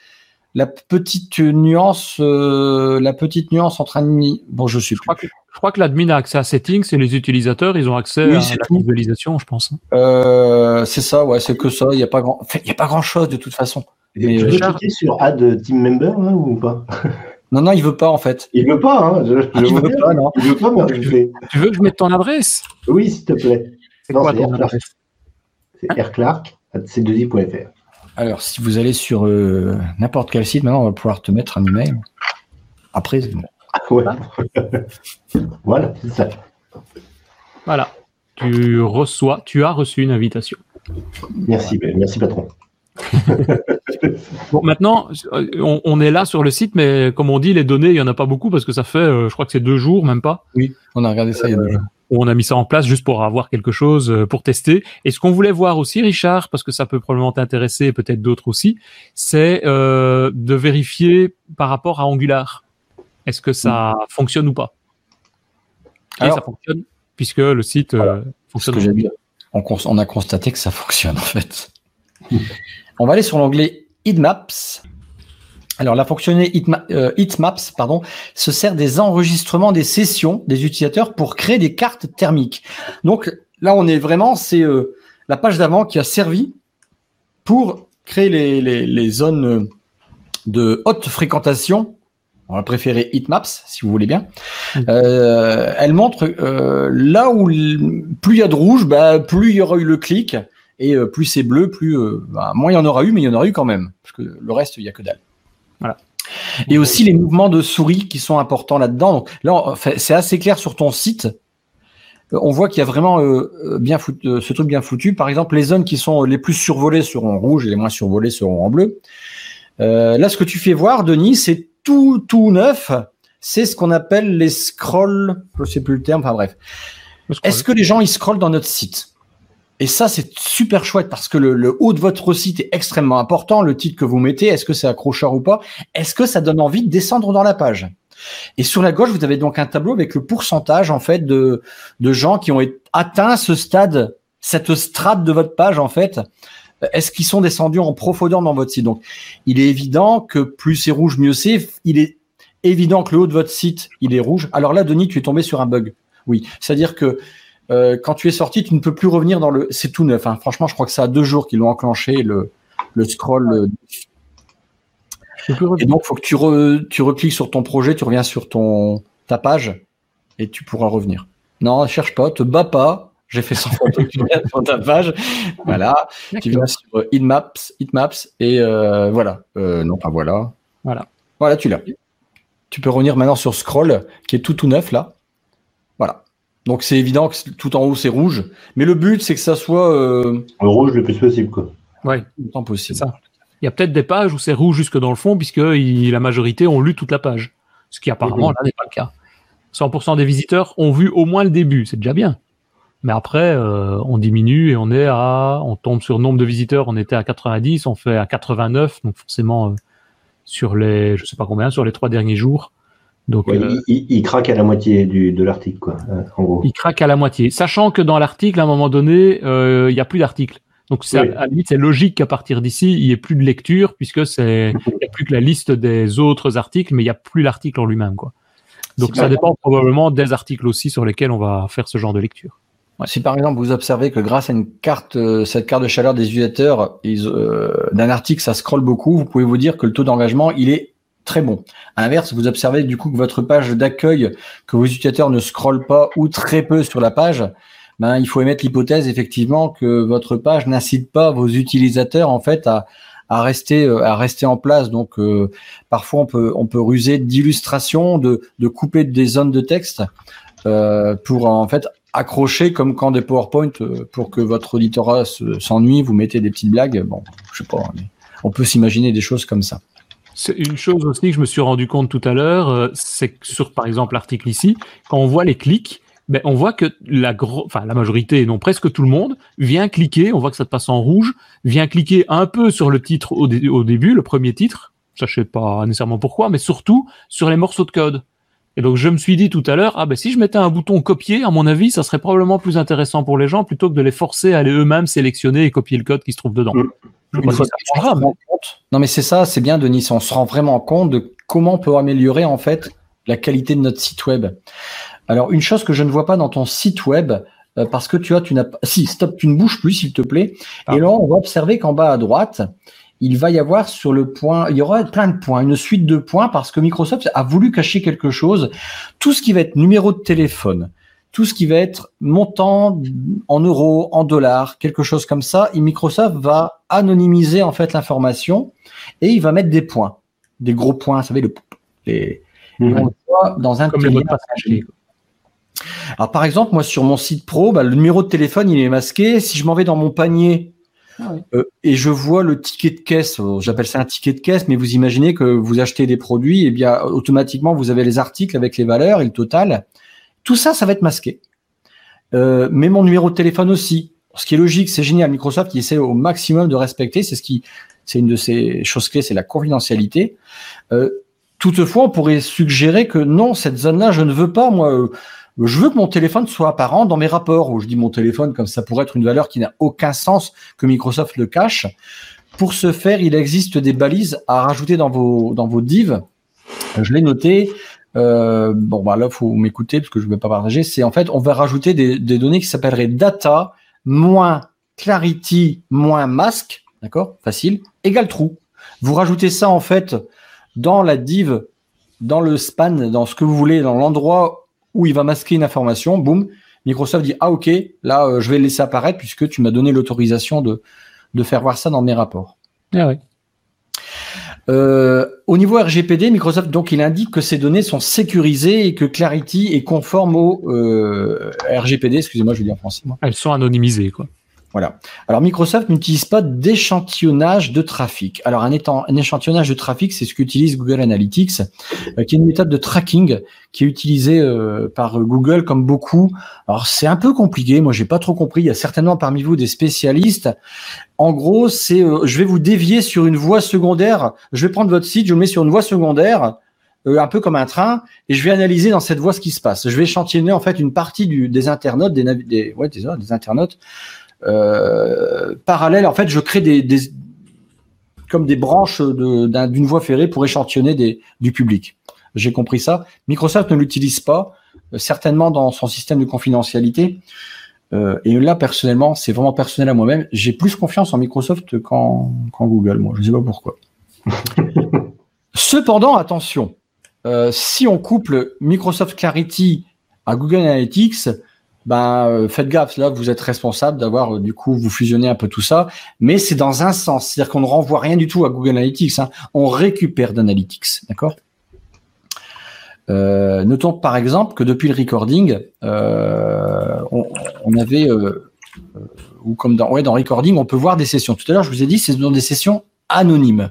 La petite nuance, euh, la petite nuance entre un bon, je suis. Je crois que, je crois que l'admin a accès à settings et les utilisateurs, ils ont accès à la visualisation, je pense. Euh, c'est ça, ouais, c'est que ça. Il n'y a pas grand, il y a pas grand chose de toute façon. Mais, tu veux euh, cliquer sur Add Team Member ou pas? Non, non, il veut pas en fait. Il veut pas, hein. Je, ah, il veut pas, non. Il veut pas Tu veux que je mette ton adresse? Oui, s'il te plaît. C'est quoi ton adresse? C'est rclark.c2i.fr. Alors, si vous allez sur euh, n'importe quel site, maintenant, on va pouvoir te mettre un email. Après, c'est bon. Ouais. voilà, c'est ça. Voilà. Tu reçois, tu as reçu une invitation. Merci, ben, merci patron. bon, maintenant, on, est là sur le site, mais comme on dit, les données, il n'y en a pas beaucoup parce que ça fait, euh, je crois que c'est deux jours, même pas. Oui, on a regardé ça il y a deux jours on a mis ça en place juste pour avoir quelque chose euh, pour tester. Et ce qu'on voulait voir aussi, Richard, parce que ça peut probablement t'intéresser, peut-être d'autres aussi, c'est euh, de vérifier par rapport à Angular. Est-ce que ça fonctionne ou pas? Et ça fonctionne, puisque le site euh, fonctionne. On, on, a constaté que ça fonctionne en fait. on va aller sur l'onglet Heatmaps alors, la fonctionnalité Heatmaps euh, pardon, se sert des enregistrements des sessions des utilisateurs pour créer des cartes thermiques. Donc là, on est vraiment, c'est euh, la page d'avant qui a servi pour créer les, les, zones de haute fréquentation. On va préférer Heatmaps, si vous voulez bien. Euh, elle montre là où plus il y a de rouge, bah, plus il y aura eu le clic. Et plus c'est bleu, plus bah, moins il y en aura eu, mais il y en aura eu quand même. Parce que le reste, il n'y a que dalle. Voilà. Et aussi les mouvements de souris qui sont importants là-dedans. Donc là, c'est assez clair sur ton site. Euh, on voit qu'il y a vraiment euh, euh, bien foutu, ce truc bien foutu. Par exemple, les zones qui sont les plus survolées seront en rouge et les moins survolées seront en bleu. là, ce que tu fais voir, Denis, c'est tout tout neuf. C'est ce qu'on appelle les scrolls. Je sais plus le terme. Enfin bref. Est-ce que les gens ils scrollent dans notre site? Et ça, c'est super chouette parce que le, haut de votre site est extrêmement important. Le titre que vous mettez, est-ce que c'est accrocheur ou pas Est-ce que ça donne envie de descendre dans la page? Et sur la gauche, vous avez donc un tableau avec le pourcentage en fait de, de gens qui ont atteint ce stade, cette strate de votre page en fait. Est-ce qu'ils sont descendus en profondeur dans votre site? Donc, il est évident que plus c'est rouge, mieux c'est. Il est évident que le haut de votre site, il est rouge. Alors là, Denis, tu es tombé sur un bug. Oui, c'est-à-dire que euh, quand tu es sorti, tu ne peux plus revenir dans le. C'est tout neuf. Hein. Franchement, je crois que ça a deux jours qu'ils l'ont enclenché le, le scroll. Et donc, faut que tu, tu recliques sur ton projet, tu reviens sur ton ta page et tu pourras revenir. Non, cherche pas, te bats pas. J'ai fait 100 photos, tu reviens sur ta page. Voilà. Tu viens sur Hitmaps, Hitmaps et euh, voilà. Euh, non, pas voilà. Voilà. Voilà, tu l'as. Tu peux revenir maintenant sur Scroll, qui est tout tout neuf là. Voilà. Donc c'est évident que tout en haut c'est rouge, mais le but c'est que ça soit euh... le rouge le plus possible quoi. Ouais, autant possible. Ça. Il y a peut-être des pages où c'est rouge jusque dans le fond puisque la majorité ont lu toute la page, ce qui apparemment là n'est pas le cas. 100% des visiteurs ont vu au moins le début, c'est déjà bien. Mais après, euh, on diminue et on est à, on tombe sur nombre de visiteurs, on était à 90, on fait à 89, donc forcément euh, sur les, je sais pas combien, sur les trois derniers jours, donc, euh, il, craque à la moitié du, de l'article, quoi, euh, en gros. Il craque à la moitié, sachant que dans l'article, à un moment donné, euh, il n'y a plus d'article. Donc, à la limite, c'est logique qu'à partir d'ici, il n'y ait plus de lecture, puisque c'est, il n'y a plus que la liste des autres articles, mais il n'y a plus l'article en lui-même, quoi. Donc, ça dépend probablement des articles aussi sur lesquels on va faire ce genre de lecture. Si par exemple vous observez que grâce à une carte, cette carte de chaleur des utilisateurs, d'un article, ça scrolle beaucoup, vous pouvez vous dire que le taux d'engagement, il est très bon. À l'inverse, vous observez du coup que votre page d'accueil, que vos utilisateurs ne scrollent pas ou très peu sur la page, ben, il faut émettre l'hypothèse effectivement que votre page n'incite pas vos utilisateurs en fait à, à rester euh, à rester en place. Donc euh, parfois on peut on peut ruser d'illustrations, de, de couper des zones de texte euh, pour en fait accrocher comme quand des PowerPoint euh, pour que votre auditorat s'ennuie, vous mettez des petites blagues. Bon, je sais pas, on peut s'imaginer des choses comme ça. C'est une chose aussi que je me suis rendu compte tout à l'heure, euh, c'est que sur par exemple l'article ici, quand on voit les clics, ben, on voit que la, gro enfin, la majorité, non presque tout le monde, vient cliquer, on voit que ça te passe en rouge, vient cliquer un peu sur le titre au, au début, le premier titre, ça je sais pas nécessairement pourquoi, mais surtout sur les morceaux de code. Et donc je me suis dit tout à l'heure, ah ben si je mettais un bouton copier, à mon avis, ça serait probablement plus intéressant pour les gens plutôt que de les forcer à aller eux-mêmes sélectionner et copier le code qui se trouve dedans. Mmh. Non mais c'est ça, c'est bien Denis, on se rend vraiment compte de comment on peut améliorer en fait la qualité de notre site web. Alors une chose que je ne vois pas dans ton site web, euh, parce que tu as, tu n'as pas, si stop, tu ne bouges plus s'il te plaît. Et ah. là on va observer qu'en bas à droite, il va y avoir sur le point, il y aura plein de points, une suite de points parce que Microsoft a voulu cacher quelque chose. Tout ce qui va être numéro de téléphone, tout ce qui va être montant en euros, en dollars, quelque chose comme ça, et Microsoft va anonymiser en fait l'information et il va mettre des points, des gros points, vous savez, le, les, on le voit dans un comme Alors par exemple, moi sur mon site pro, bah, le numéro de téléphone il est masqué. Si je m'en vais dans mon panier ah euh, et je vois le ticket de caisse, euh, j'appelle ça un ticket de caisse, mais vous imaginez que vous achetez des produits, et eh bien automatiquement vous avez les articles avec les valeurs et le total. Tout ça, ça va être masqué. Euh, mais mon numéro de téléphone aussi. Ce qui est logique, c'est génial. Microsoft qui essaie au maximum de respecter, c'est ce qui, c'est une de ces choses clés, c'est la confidentialité. toutefois, on pourrait suggérer que non, cette zone-là, je ne veux pas moi je veux que mon téléphone soit apparent dans mes rapports, où je dis mon téléphone comme ça pourrait être une valeur qui n'a aucun sens que Microsoft le cache. Pour ce faire, il existe des balises à rajouter dans vos, dans vos divs. Je l'ai noté. Euh, bon, bah là, faut m'écouter parce que je ne vais pas partager. C'est en fait, on va rajouter des, données qui s'appelleraient data moins clarity moins mask, d'accord, facile, égale true. Vous rajoutez ça en fait dans la div, dans le span, dans ce que vous voulez, dans l'endroit où il va masquer une information, boum, Microsoft dit ah ok, là euh, je vais laisser apparaître puisque tu m'as donné l'autorisation de, de faire voir ça dans mes rapports. Ah oui. Euh, au niveau RGPD, Microsoft donc il indique que ces données sont sécurisées et que Clarity est conforme au euh, RGPD. Excusez-moi, je vais dire en français. Elles sont anonymisées quoi. Voilà. Alors Microsoft n'utilise pas d'échantillonnage de trafic. Alors un, un échantillonnage de trafic, c'est ce qu'utilise Google Analytics, euh, qui est une méthode de tracking qui est utilisée euh, par Google comme beaucoup. Alors c'est un peu compliqué. Moi j'ai pas trop compris. Il y a certainement parmi vous des spécialistes. En gros, c'est euh, je vais vous dévier sur une voie secondaire. Je vais prendre votre site, je le mets sur une voie secondaire. un peu comme un train, et je vais analyser dans cette voie ce qui se passe. Je vais échantillonner en fait une partie du, des internautes, des, des, ouais, des, des internautes, euh, parallèle. En fait, je crée des, des comme des branches d'une voie ferrée pour échantillonner des, du public. J'ai compris ça. Microsoft ne l'utilise pas, euh, certainement dans son système de confidentialité. Euh, et là, personnellement, c'est vraiment personnel à moi-même. J'ai plus confiance en Microsoft qu'en Google, moi. Je ne sais pas pourquoi. Cependant, attention, euh, si on couple Microsoft Clarity à Google Analytics, euh, faites gaffe là vous êtes responsable d'avoir euh, du coup vous fusionnez un peu tout ça. Mais c'est dans un sens c'est-à-dire qu'on ne renvoie rien du tout à Google Analytics hein. on récupère d'Analytics d'accord? Euh, notons par exemple que depuis le recording on, avait ou comme dans ouais dans recording on peut voir des sessions. Tout à l'heure je vous ai dit c'est dans des sessions anonymes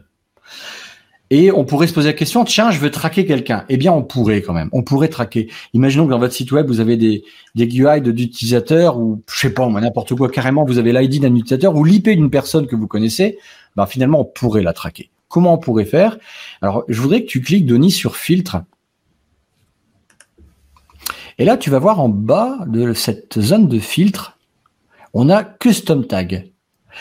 et on pourrait se poser la question, tiens, je veux traquer quelqu'un. Eh bien, on pourrait quand même. On pourrait traquer. Imaginons que dans votre site web, vous avez des, des GUI d'utilisateurs ou, je sais pas, n'importe quoi. Carrément, vous avez l'ID d'un utilisateur ou l'IP d'une personne que vous connaissez. Ben, finalement, on pourrait la traquer. Comment on pourrait faire? Alors, je voudrais que tu cliques, Denis, sur filtre. Et là, tu vas voir en bas de cette zone de filtre, on a custom tag.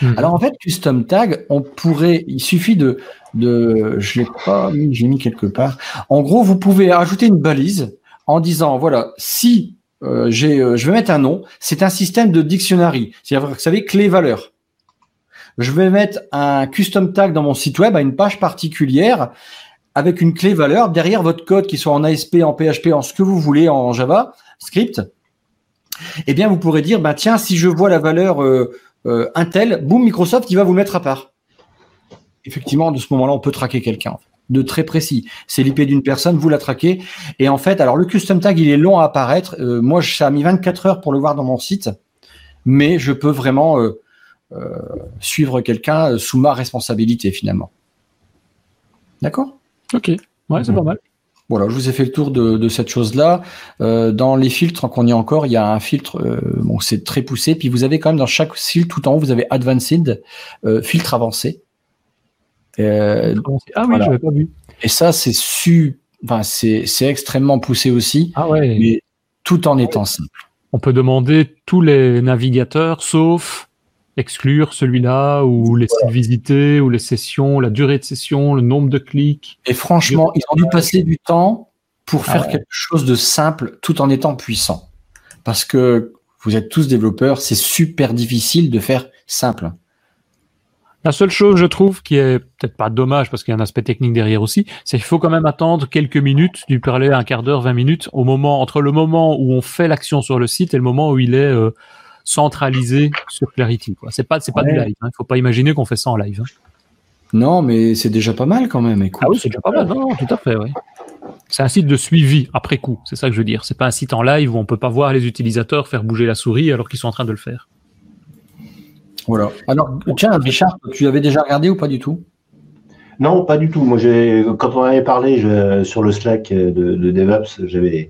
Hmm. Alors en fait, custom tag, on pourrait, il suffit de, de, je l'ai pas mis, j'ai mis quelque part. En gros, vous pouvez ajouter une balise en disant, voilà, si euh, j'ai, euh, je vais mettre un nom, c'est un système de dictionary, c'est-à-dire, vous savez, clé valeur. Je vais mettre un custom tag dans mon site web à une page particulière avec une clé valeur derrière votre code qui soit en ASP, en PHP, en ce que vous voulez, en Java, script. Eh bien, vous pourrez dire, bah tiens, si je vois la valeur euh, euh, Intel, boum, Microsoft, qui va vous mettre à part. Effectivement, de ce moment-là, on peut traquer quelqu'un. De très précis. C'est l'IP d'une personne, vous la traquez. Et en fait, alors le custom tag, il est long à apparaître. Euh, moi, ça a mis 24 heures pour le voir dans mon site. Mais je peux vraiment euh, suivre quelqu'un sous ma responsabilité, finalement. D'accord? Ok. Ouais, c'est pas mal. Voilà, je vous ai fait le tour de, cette chose-là. Euh, dans les filtres, qu'on y est encore, il y a un filtre, euh, bon, c'est très poussé. Puis vous avez quand même dans chaque filtre, tout en haut, vous avez Advanced, euh, filtre avancé. Ah oui, je pas vu. Et ça, c'est su, enfin, c'est extrêmement poussé aussi. Ah ouais. Mais tout en étant simple. On peut demander tous les navigateurs, sauf exclure celui-là ou les sites visités ou les sessions, la durée de session, le nombre de clics. Et franchement, ils ont dû passer du temps pour faire ah quelque chose de simple tout en étant puissant. Parce que vous êtes tous développeurs, c'est super difficile de faire simple. La seule chose, je trouve, qui est peut-être pas dommage parce qu'il y a un aspect technique derrière aussi, c'est qu'il faut quand même attendre quelques minutes, du parler un quart d'heure, 20 minutes, au moment, entre le moment où on fait l'action sur le site et le moment où il est euh, centralisé sur Clarity. C'est pas, c'est pas du live. Il hein. faut pas imaginer qu'on fait ça en live. Hein. Non, mais c'est déjà pas mal quand même. Ah oui, c'est déjà pas mal. Non, tout à fait. C'est un site de suivi après coup. C'est ça que je veux dire. C'est pas un site en live où on peut pas voir les utilisateurs faire bouger la souris alors qu'ils sont en train de le faire. Voilà. Alors, tiens, Richard, tu avais déjà regardé ou pas du tout? Non, pas du tout. Moi, quand on avait parlé sur le Slack de, de DevOps, j'avais,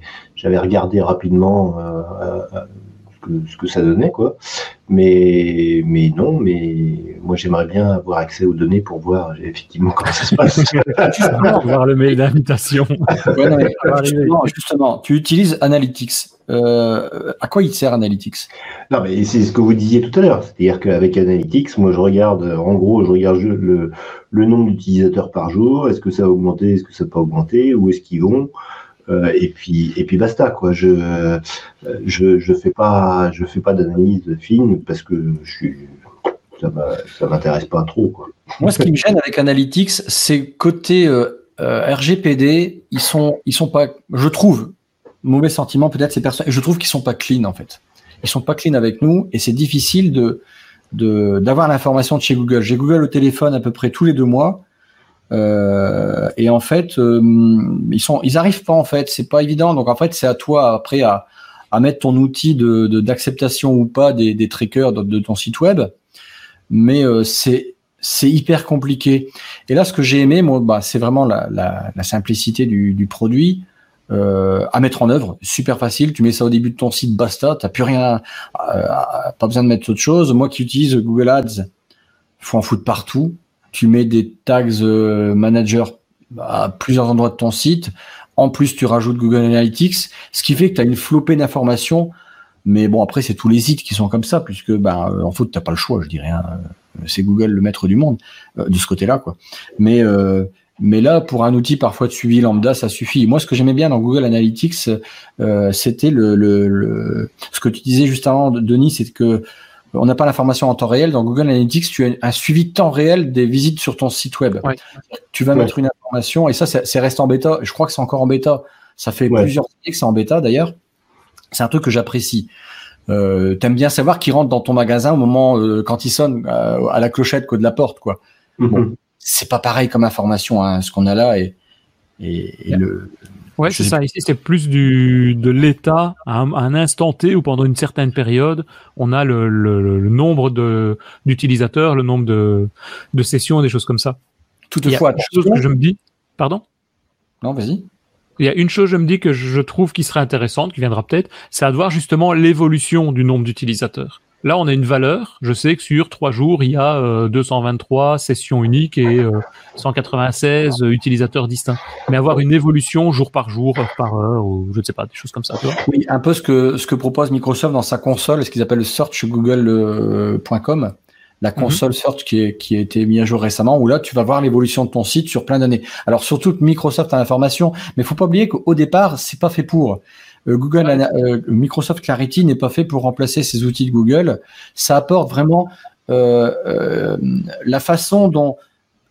regardé rapidement euh, euh, ce que ça donnait, quoi. Mais, mais non, mais moi j'aimerais bien avoir accès aux données pour voir effectivement comment ça se passe. voir le mail d'invitation. justement, tu utilises Analytics. Euh, à quoi il sert Analytics? Non, mais c'est ce que vous disiez tout à l'heure. C'est-à-dire qu'avec Analytics, moi je regarde, en gros, je regarde le, le nombre d'utilisateurs par jour. Est-ce que ça a augmenté? Est-ce que ça n'a pas augmenté? Où est-ce qu'ils vont? Euh, et puis et puis basta quoi. Je je je fais pas je fais pas d'analyse fine parce que je suis ça m'intéresse pas trop. Moi, ce qui me gêne avec Analytics, c'est côté euh, RGPD, ils sont ils sont pas, je trouve, mauvais sentiment peut-être ces personnes, je trouve qu'ils sont pas clean en fait. Ils sont pas clean avec nous et c'est difficile de d'avoir l'information de chez Google. J'ai Google au téléphone à peu près tous les deux mois. Euh, et en fait, euh, ils sont, ils arrivent pas en fait. C'est pas évident. Donc en fait, c'est à toi après à, mettre ton outil de d'acceptation ou pas des trackers de, ton site web. Mais euh, c'est c'est hyper compliqué. Et là, ce que j'ai aimé, moi, bah, c'est vraiment la, la, la, simplicité du, du produit. Euh, à mettre en œuvre, super facile. Tu mets ça au début de ton site, basta. T'as plus rien, euh, pas besoin de mettre autre chose. Moi qui utilise Google Ads, faut en foutre partout tu mets des tags euh, manager à plusieurs endroits de ton site. En plus, tu rajoutes Google Analytics, ce qui fait que tu as une flopée d'informations. Mais bon, après, c'est tous les sites qui sont comme ça, puisque ben, euh, en fait, tu n'as pas le choix, je dirais. Hein. C'est Google le maître du monde, euh, de ce côté-là. quoi. Mais, mais là, pour un outil parfois de suivi lambda, ça suffit. Moi, ce que j'aimais bien dans Google Analytics, c'était le, le, le, ce que tu disais juste avant, Denis, c'est que on n'a pas l'information en temps réel. Dans Google Analytics, tu as un suivi temps réel des visites sur ton site web. Tu vas mettre une information et ça, c'est resté en bêta. Je crois que c'est encore en bêta. Ça fait plusieurs années que c'est en bêta d'ailleurs. C'est un truc que j'apprécie. Euh, T'aimes bien savoir qui rentre dans ton magasin au moment euh, quand il sonne euh, à la clochette de la porte, quoi. Mm-hmm. Bon, c'est pas pareil comme information, hein, ce qu'on a là et, et, et le, Ouais, c'est ça. Ici, c'est plus du, de l'état à, un instant T ou pendant une certaine période, on a le, le, le nombre de, d'utilisateurs, le nombre de, de sessions, des choses comme ça. Toutefois, il chose que je me dis, pardon? Non, vas-y. Il y a une chose, je me dis, que je trouve qui serait intéressante, qui viendra peut-être, c'est à voir justement l'évolution du nombre d'utilisateurs. Là, on a une valeur. Je sais que sur trois jours, il y a 223 euh, sessions uniques et 196 euh, utilisateurs distincts. Mais avoir une évolution jour par jour, heure par heure, ou je ne sais pas, des choses comme ça. oui, un peu ce que ce que propose Microsoft dans sa console, ce qu'ils appellent le search google.com, la mhm. console search qui, est, qui a été mis à jour récemment, où là tu vas voir l'évolution de ton site sur plein d'années. Alors surtout que Microsoft a l'information, mais faut pas oublier qu'au départ c'est pas fait pour. Euh, Google, euh, Microsoft Clarity n'est pas fait pour remplacer ces outils de Google. Ça apporte vraiment euh, la façon dont,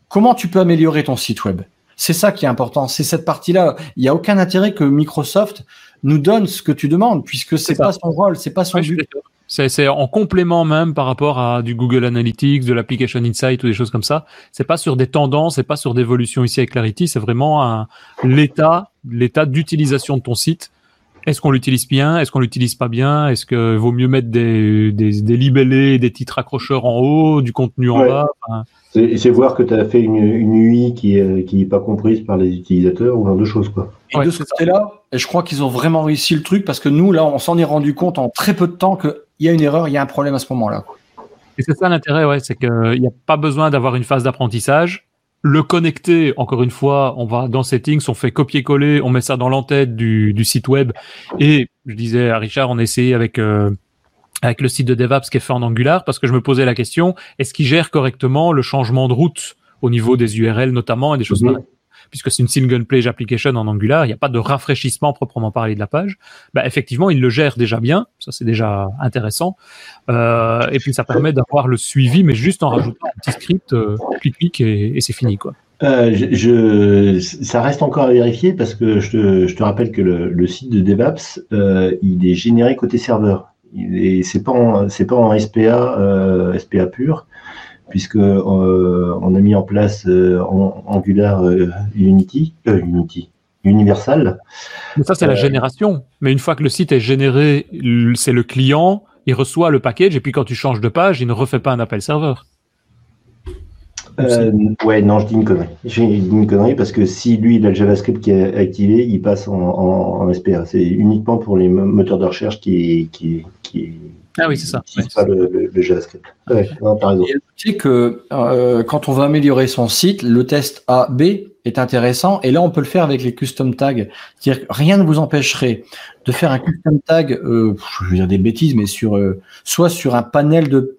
comment tu peux améliorer ton site web. C'est ça qui est important. C'est cette partie-là. Il n'y a aucun intérêt que Microsoft nous donne ce que tu demandes, puisque c'est pas son rôle, c'est pas son but. C'est en complément même par rapport à du Google Analytics, de l'application Insight ou des choses comme ça. C'est pas sur des tendances, c'est pas sur d'évolution ici avec Clarity, c'est vraiment l'état, l'état d'utilisation de ton site Est-ce qu'on l'utilise bien? Est-ce qu'on l'utilise pas bien? Est-ce qu'il vaut mieux mettre des, des, des, libellés, des titres accrocheurs en haut, du contenu en bas? C'est voir que tu as fait une, une UI qui n'est qui est pas comprise par les utilisateurs ou genre de choses. Quoi. Et de ce côté-là, je crois qu'ils ont vraiment réussi le truc parce que nous, là, on s'en est rendu compte en très peu de temps qu'il y a une erreur, il y a un problème à ce moment-là. Et c'est ça l'intérêt, ouais, c'est qu'il n'y a pas besoin d'avoir une phase d'apprentissage le connecter, encore une fois, on va dans Settings, on fait copier-coller, on met ça dans l'entête du, du, site web. Et je disais à Richard, on a essayé avec euh, avec le site de DevApps qui est fait en Angular, parce que je me posais la question, est-ce qu'il gère correctement le changement de route au niveau des URL notamment et des choses comme puisque c'est une single page application en Angular, il n'y a pas de rafraîchissement proprement parlé de la page. Bah, effectivement, il le gère déjà bien, ça c'est déjà intéressant. Euh, et puis ça permet d'avoir le suivi, mais juste en rajoutant un petit script, euh, clic clic et, c'est fini quoi. Euh, ça reste encore à vérifier parce que je te, rappelle que le, site de DevApps, euh, il est généré côté serveur. Et c'est pas c'est pas en SPA, euh, SPA pur puisque euh, on a mis en place euh, Angular euh, Unity, Unity, Universal. Mais ça, c'est la génération. Mais une fois que le site est généré, c'est le client, il reçoit le package, et puis quand tu changes de page, il ne refait pas un appel serveur. Euh, ouais, non, je dis une connerie. Je dis une connerie parce que si lui, il a le JavaScript qui est activé, il passe en, en, en SPA. C'est uniquement pour les moteurs de recherche qui, qui, qui, ah oui, c'est ça. C'est pas le, le, JavaScript. Ouais, non, par exemple. Tu sais que euh, quand on va améliorer son site, le test A-B est intéressant. Et là, on peut le faire avec les custom tags. C'est-à-dire que rien ne vous empêcherait de faire un custom tag, euh, je veux dire des bêtises, mais sur euh, soit sur un panel de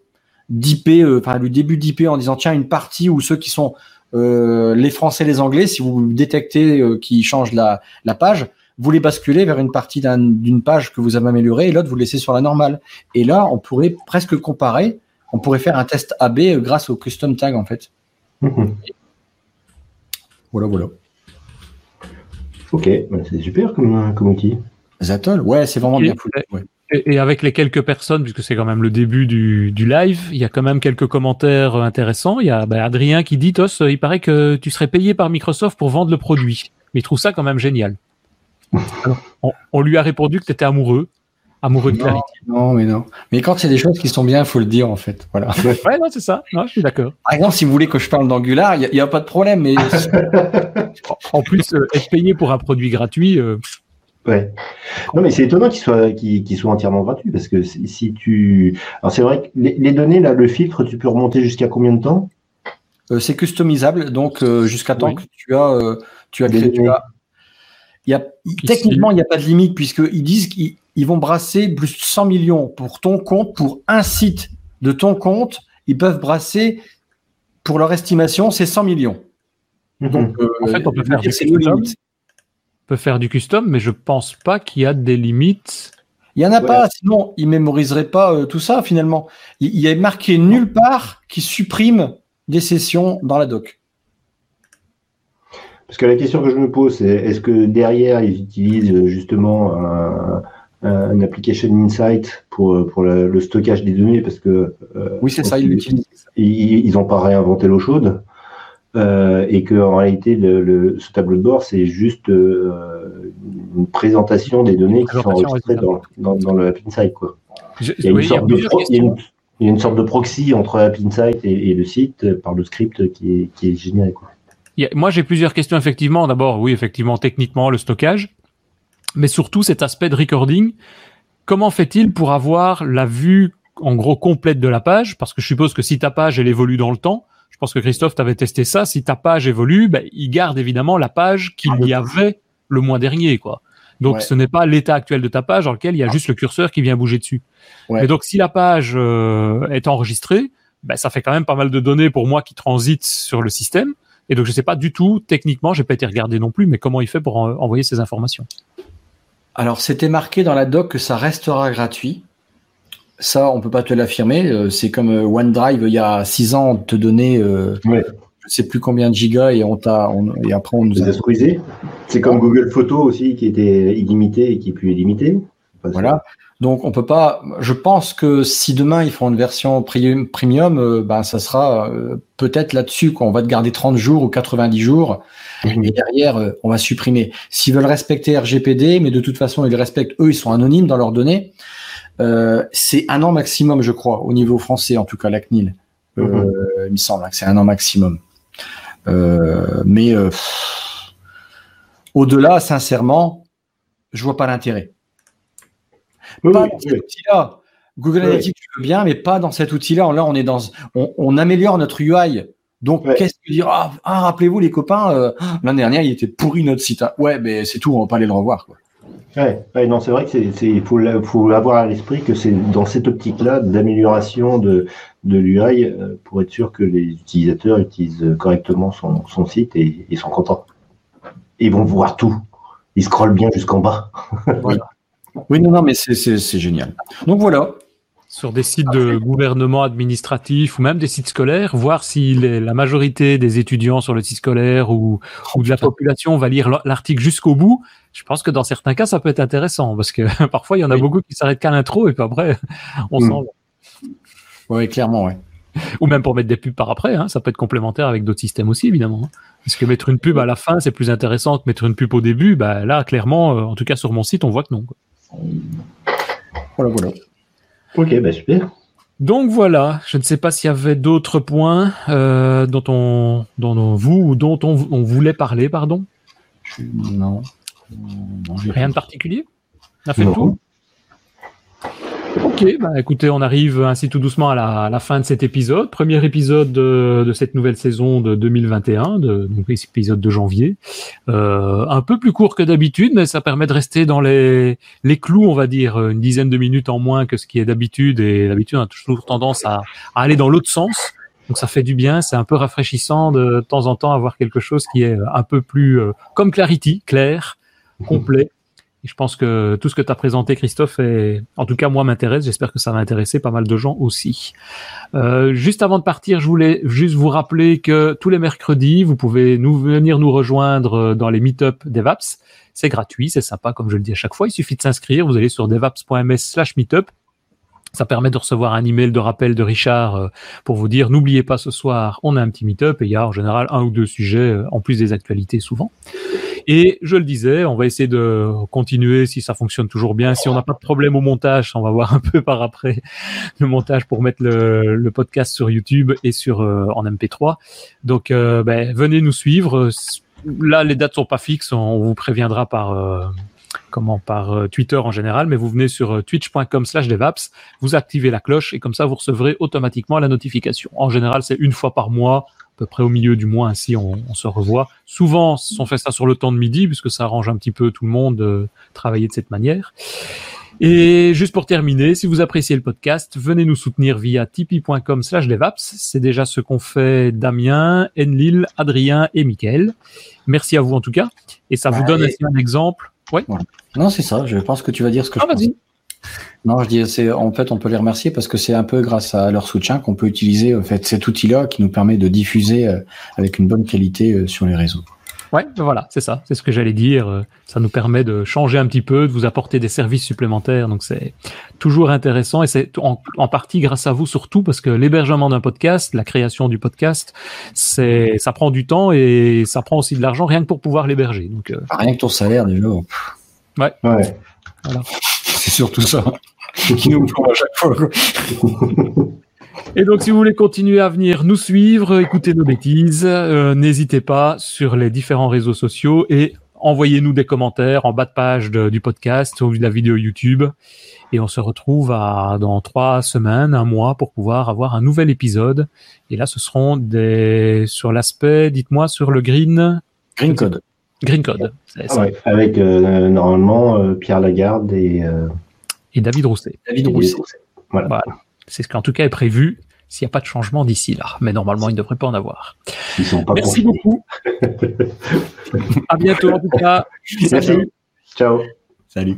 d'IP, euh, enfin le début d'IP en disant tiens une partie ou ceux qui sont euh, les Français, les Anglais, si vous détectez euh, qu'ils changent la, la page, vous les basculez vers une partie d'une page que vous avez améliorée et l'autre vous laissez sur la normale. Et là, on pourrait presque comparer, on pourrait faire un test AB euh, grâce au custom tag en fait. Mhm. Voilà, voilà. Ok, bah, c'est super comme, comme outil. Zatol, ouais, c'est vraiment bien foutu. Ouais. Et, et avec les quelques personnes, puisque c'est quand même le début du, du, live, il y a quand même quelques commentaires intéressants. Il y a bah, Adrien qui dit, Tos, il paraît que tu serais payé par Microsoft pour vendre le produit. Mais il trouve ça quand même génial. Alors, on, on, lui a répondu que tu étais amoureux, amoureux de non, Clarity. Non, mais non. Mais quand c'est des choses qui sont bien, il faut le dire en fait. Voilà. Ouais, non, c'est ça. Non, je suis d'accord. Par exemple, si vous voulez que je parle d'Angular, il n'y a, a, pas de problème. Mais en plus, euh, être payé pour un produit gratuit. Euh... Ouais. Non, mais c'est étonnant qu'il soit, qu'il qu soit entièrement gratuit parce que si tu. Alors, c'est vrai que les, les, données, là, le filtre, tu peux remonter jusqu'à combien de temps? Euh, C'est customisable, donc euh, jusqu'à temps oui. que tu as, euh, tu as créé. Tu as... Il y a, techniquement, il n'y a pas de limite puisqu'ils disent qu'ils vont brasser plus de 100 millions pour ton compte, pour un site de ton compte. Ils peuvent brasser, pour leur estimation, c'est 100 millions. -hmm. Donc, en fait, on peut faire des limites peut faire du custom, mais je pense pas qu'il y a des limites. Il y en a ouais. pas, sinon il mémoriserait pas euh, tout ça finalement. Il, il y a marqué nulle part qui supprime des sessions dans la doc. Parce que la question que je me pose, c'est est-ce que derrière ils utilisent euh, justement un, un application insight pour, pour le, le, stockage des données? Parce que euh, oui c'est ça ils l'utilisent. Ils n'ont pas réinventé l'eau chaude. Euh, et que en réalité le, le, ce tableau de bord c'est juste euh, une présentation des données qui sont enregistrées dans, dans, dans, le App Insight quoi. Je, il, y a une, il, y a une sorte de proxy entre App Insight et, et le site par le script qui est, qui est généré quoi. Moi j'ai plusieurs questions effectivement. D'abord oui effectivement techniquement le stockage, mais surtout cet aspect de recording. Comment fait-il pour avoir la vue en gros complète de la page? Parce que je suppose que si ta page elle évolue dans le temps, je pense que Christophe t'avait testé ça. Si ta page évolue, ben, il garde évidemment la page qu'il y avait le mois dernier, quoi. Donc ouais. ce n'est pas l'état actuel de ta page dans lequel il y a juste le curseur qui vient bouger dessus. Ouais. Mais donc si la page euh, est enregistrée, ben, ça fait quand même pas mal de données pour moi qui transitent sur le système. Et donc je sais pas du tout techniquement, j'ai pas été regardé non plus, mais comment il fait pour en, envoyer ces informations. Alors c'était marqué dans la doc que ça restera gratuit. Ça, on peut pas te l'affirmer. C'est comme OneDrive il y a six ans, on te donnait, euh, ouais. je sais plus combien de gigas et on t'a, et après on nous a. C'est comme Google Photos aussi qui était illimité et qui est plus illimité. Voilà. Donc on peut pas. Je pense que si demain ils font une version premium, euh, ben ça sera euh, peut-être là-dessus qu'on va te garder 30 jours ou 90 jours mhm. et derrière euh, on va supprimer. S'ils veulent respecter RGPD, mais de toute façon ils respectent eux, ils sont anonymes dans leurs données. c'est un an maximum, je crois, au niveau français en tout cas la CNIL. Mhm. il me semble que c'est un an maximum. mais au-delà, sincèrement, je vois pas l'intérêt pas dans cet outil-là. Google Analytics, tu veux bien, mais pas dans cet outil-là. Là, on est dans, on, améliore notre UI. Donc, qu'est-ce que dire? Ah, ah, rappelez-vous les copains, euh, l'année dernière, il était pourri notre site. Hein. Ouais, mais c'est tout, on va pas aller le revoir. Quoi. Ouais, non, c'est vrai que c'est, il faut, faut, avoir à l'esprit que c'est dans cette optique-là d'amélioration de, de l'UI euh, pour être sûr que les utilisateurs utilisent correctement son, son site et ils sont contents. Ils vont voir tout. Ils scrollent bien jusqu'en bas. Voilà. Oui, non, non, mais c'est génial. Donc voilà. Sur des sites de gouvernement administratif ou même des sites scolaires, voir si la majorité des étudiants sur le site scolaire ou, ou de la population va lire l'article jusqu'au bout. Je pense que dans certains cas, ça peut être intéressant parce que parfois, il y en a beaucoup qui s'arrêtent qu'à l'intro et puis après, on s'en va. Oui, clairement, oui. Ou même pour mettre des pubs par après, hein, ça peut être complémentaire avec d'autres systèmes aussi, évidemment. Hein. Parce que mettre une pub à la fin, c'est plus intéressant que mettre une pub au début. Bah, là, clairement, euh, en tout cas sur mon site, on voit que non. Quoi. Voilà, voilà. Ok, bah super. Donc voilà, je ne sais pas s'il y avait d'autres points euh, dont on, dont vous ou dont on, voulait parler, pardon? Non. Rien de particulier? On a fait le tour? Ok, bah écoutez, on arrive ainsi tout doucement à la, fin de cet épisode, premier épisode de, cette nouvelle saison de 2021, de, donc épisode de janvier. Euh, un peu plus court que d'habitude, mais ça permet de rester dans les, clous, on va dire, une dizaine de minutes en moins que ce qui est d'habitude, et d'habitude on a toujours tendance à, aller dans l'autre sens. Donc ça fait du bien, c'est un peu rafraîchissant de, de temps en temps avoir quelque chose qui est un peu plus euh, comme Clarity, clair, complet je pense que tout ce que tu as présenté, Christophe, est, en tout cas, moi, m'intéresse. J'espère que ça va intéresser pas mal de gens aussi. Euh, juste avant de partir, je voulais juste vous rappeler que tous les mercredis, vous pouvez nous venir nous rejoindre dans les meet-up DevApps. C'est gratuit, c'est sympa, comme je le dis à chaque fois. Il suffit de s'inscrire. Vous allez sur devaps.ms slash meetup. Ça permet de recevoir un email de rappel de Richard euh, pour vous dire n'oubliez pas ce soir, on a un petit meet-up et il y a en général un ou deux sujets euh, en plus des actualités souvent. Et je le disais, on va essayer de continuer si ça fonctionne toujours bien. Si on n'a pas de problème au montage, on va voir un peu par après le montage pour mettre le, podcast sur YouTube et sur euh, en MP3. Donc, euh, ben, venez nous suivre. Là, les dates sont pas fixes. On vous préviendra par euh, comment par Twitter en général, mais vous venez sur twitch.com/devaps, vous activez la cloche et comme ça vous recevrez automatiquement la notification. En général, c'est une fois par mois peu près au milieu du mois, ainsi on, se revoit. Souvent, on fait ça sur le temps de midi, puisque ça arrange un petit peu tout le monde de travailler de cette manière. Et juste pour terminer, si vous appréciez le podcast, venez nous soutenir via tipeee.com slash devaps. C'est déjà ce qu'ont fait Damien, Enlil, Adrien et Mickaël. Merci à vous en tout cas. Et ça vous donne un exemple. Ouais. Non, c'est ça. Je pense que tu vas dire ce que ah, je pense. Non, je dis, c'est en fait, on peut les remercier parce que c'est un peu grâce à leur soutien qu'on peut utiliser en fait cet outil-là qui nous permet de diffuser euh, avec une bonne qualité euh, sur les réseaux. Ouais, ben voilà, c'est ça, c'est ce que j'allais dire. Euh, ça nous permet de changer un petit peu, de vous apporter des services supplémentaires. Donc c'est toujours intéressant et c'est en, en, partie grâce à vous surtout parce que l'hébergement d'un podcast, la création du podcast, c'est ça prend du temps et ça prend aussi de l'argent rien que pour pouvoir l'héberger. Donc rien que ton salaire déjà. Ouais. Ouais. Voilà. C'est surtout ça qui nous à chaque fois. Et donc, si vous voulez continuer à venir nous suivre, écouter nos bêtises, euh, n'hésitez pas sur les différents réseaux sociaux et envoyez-nous des commentaires en bas de page du podcast ou de la vidéo YouTube. Et on se retrouve à, dans trois semaines, un mois, pour pouvoir avoir un nouvel épisode. Et là, ce seront des sur l'aspect, dites-moi, sur le green. Green Code. Green Code. Ah avec euh, normalement euh, Pierre Lagarde et, euh, et David Rousset. David Rousset. Voilà. C'est ce qui en tout cas est prévu s'il n'y a pas de changement d'ici là. Mais normalement, il ne devrait pas en avoir. Merci beaucoup. à bientôt en tout cas. Salut. Ciao. Salut.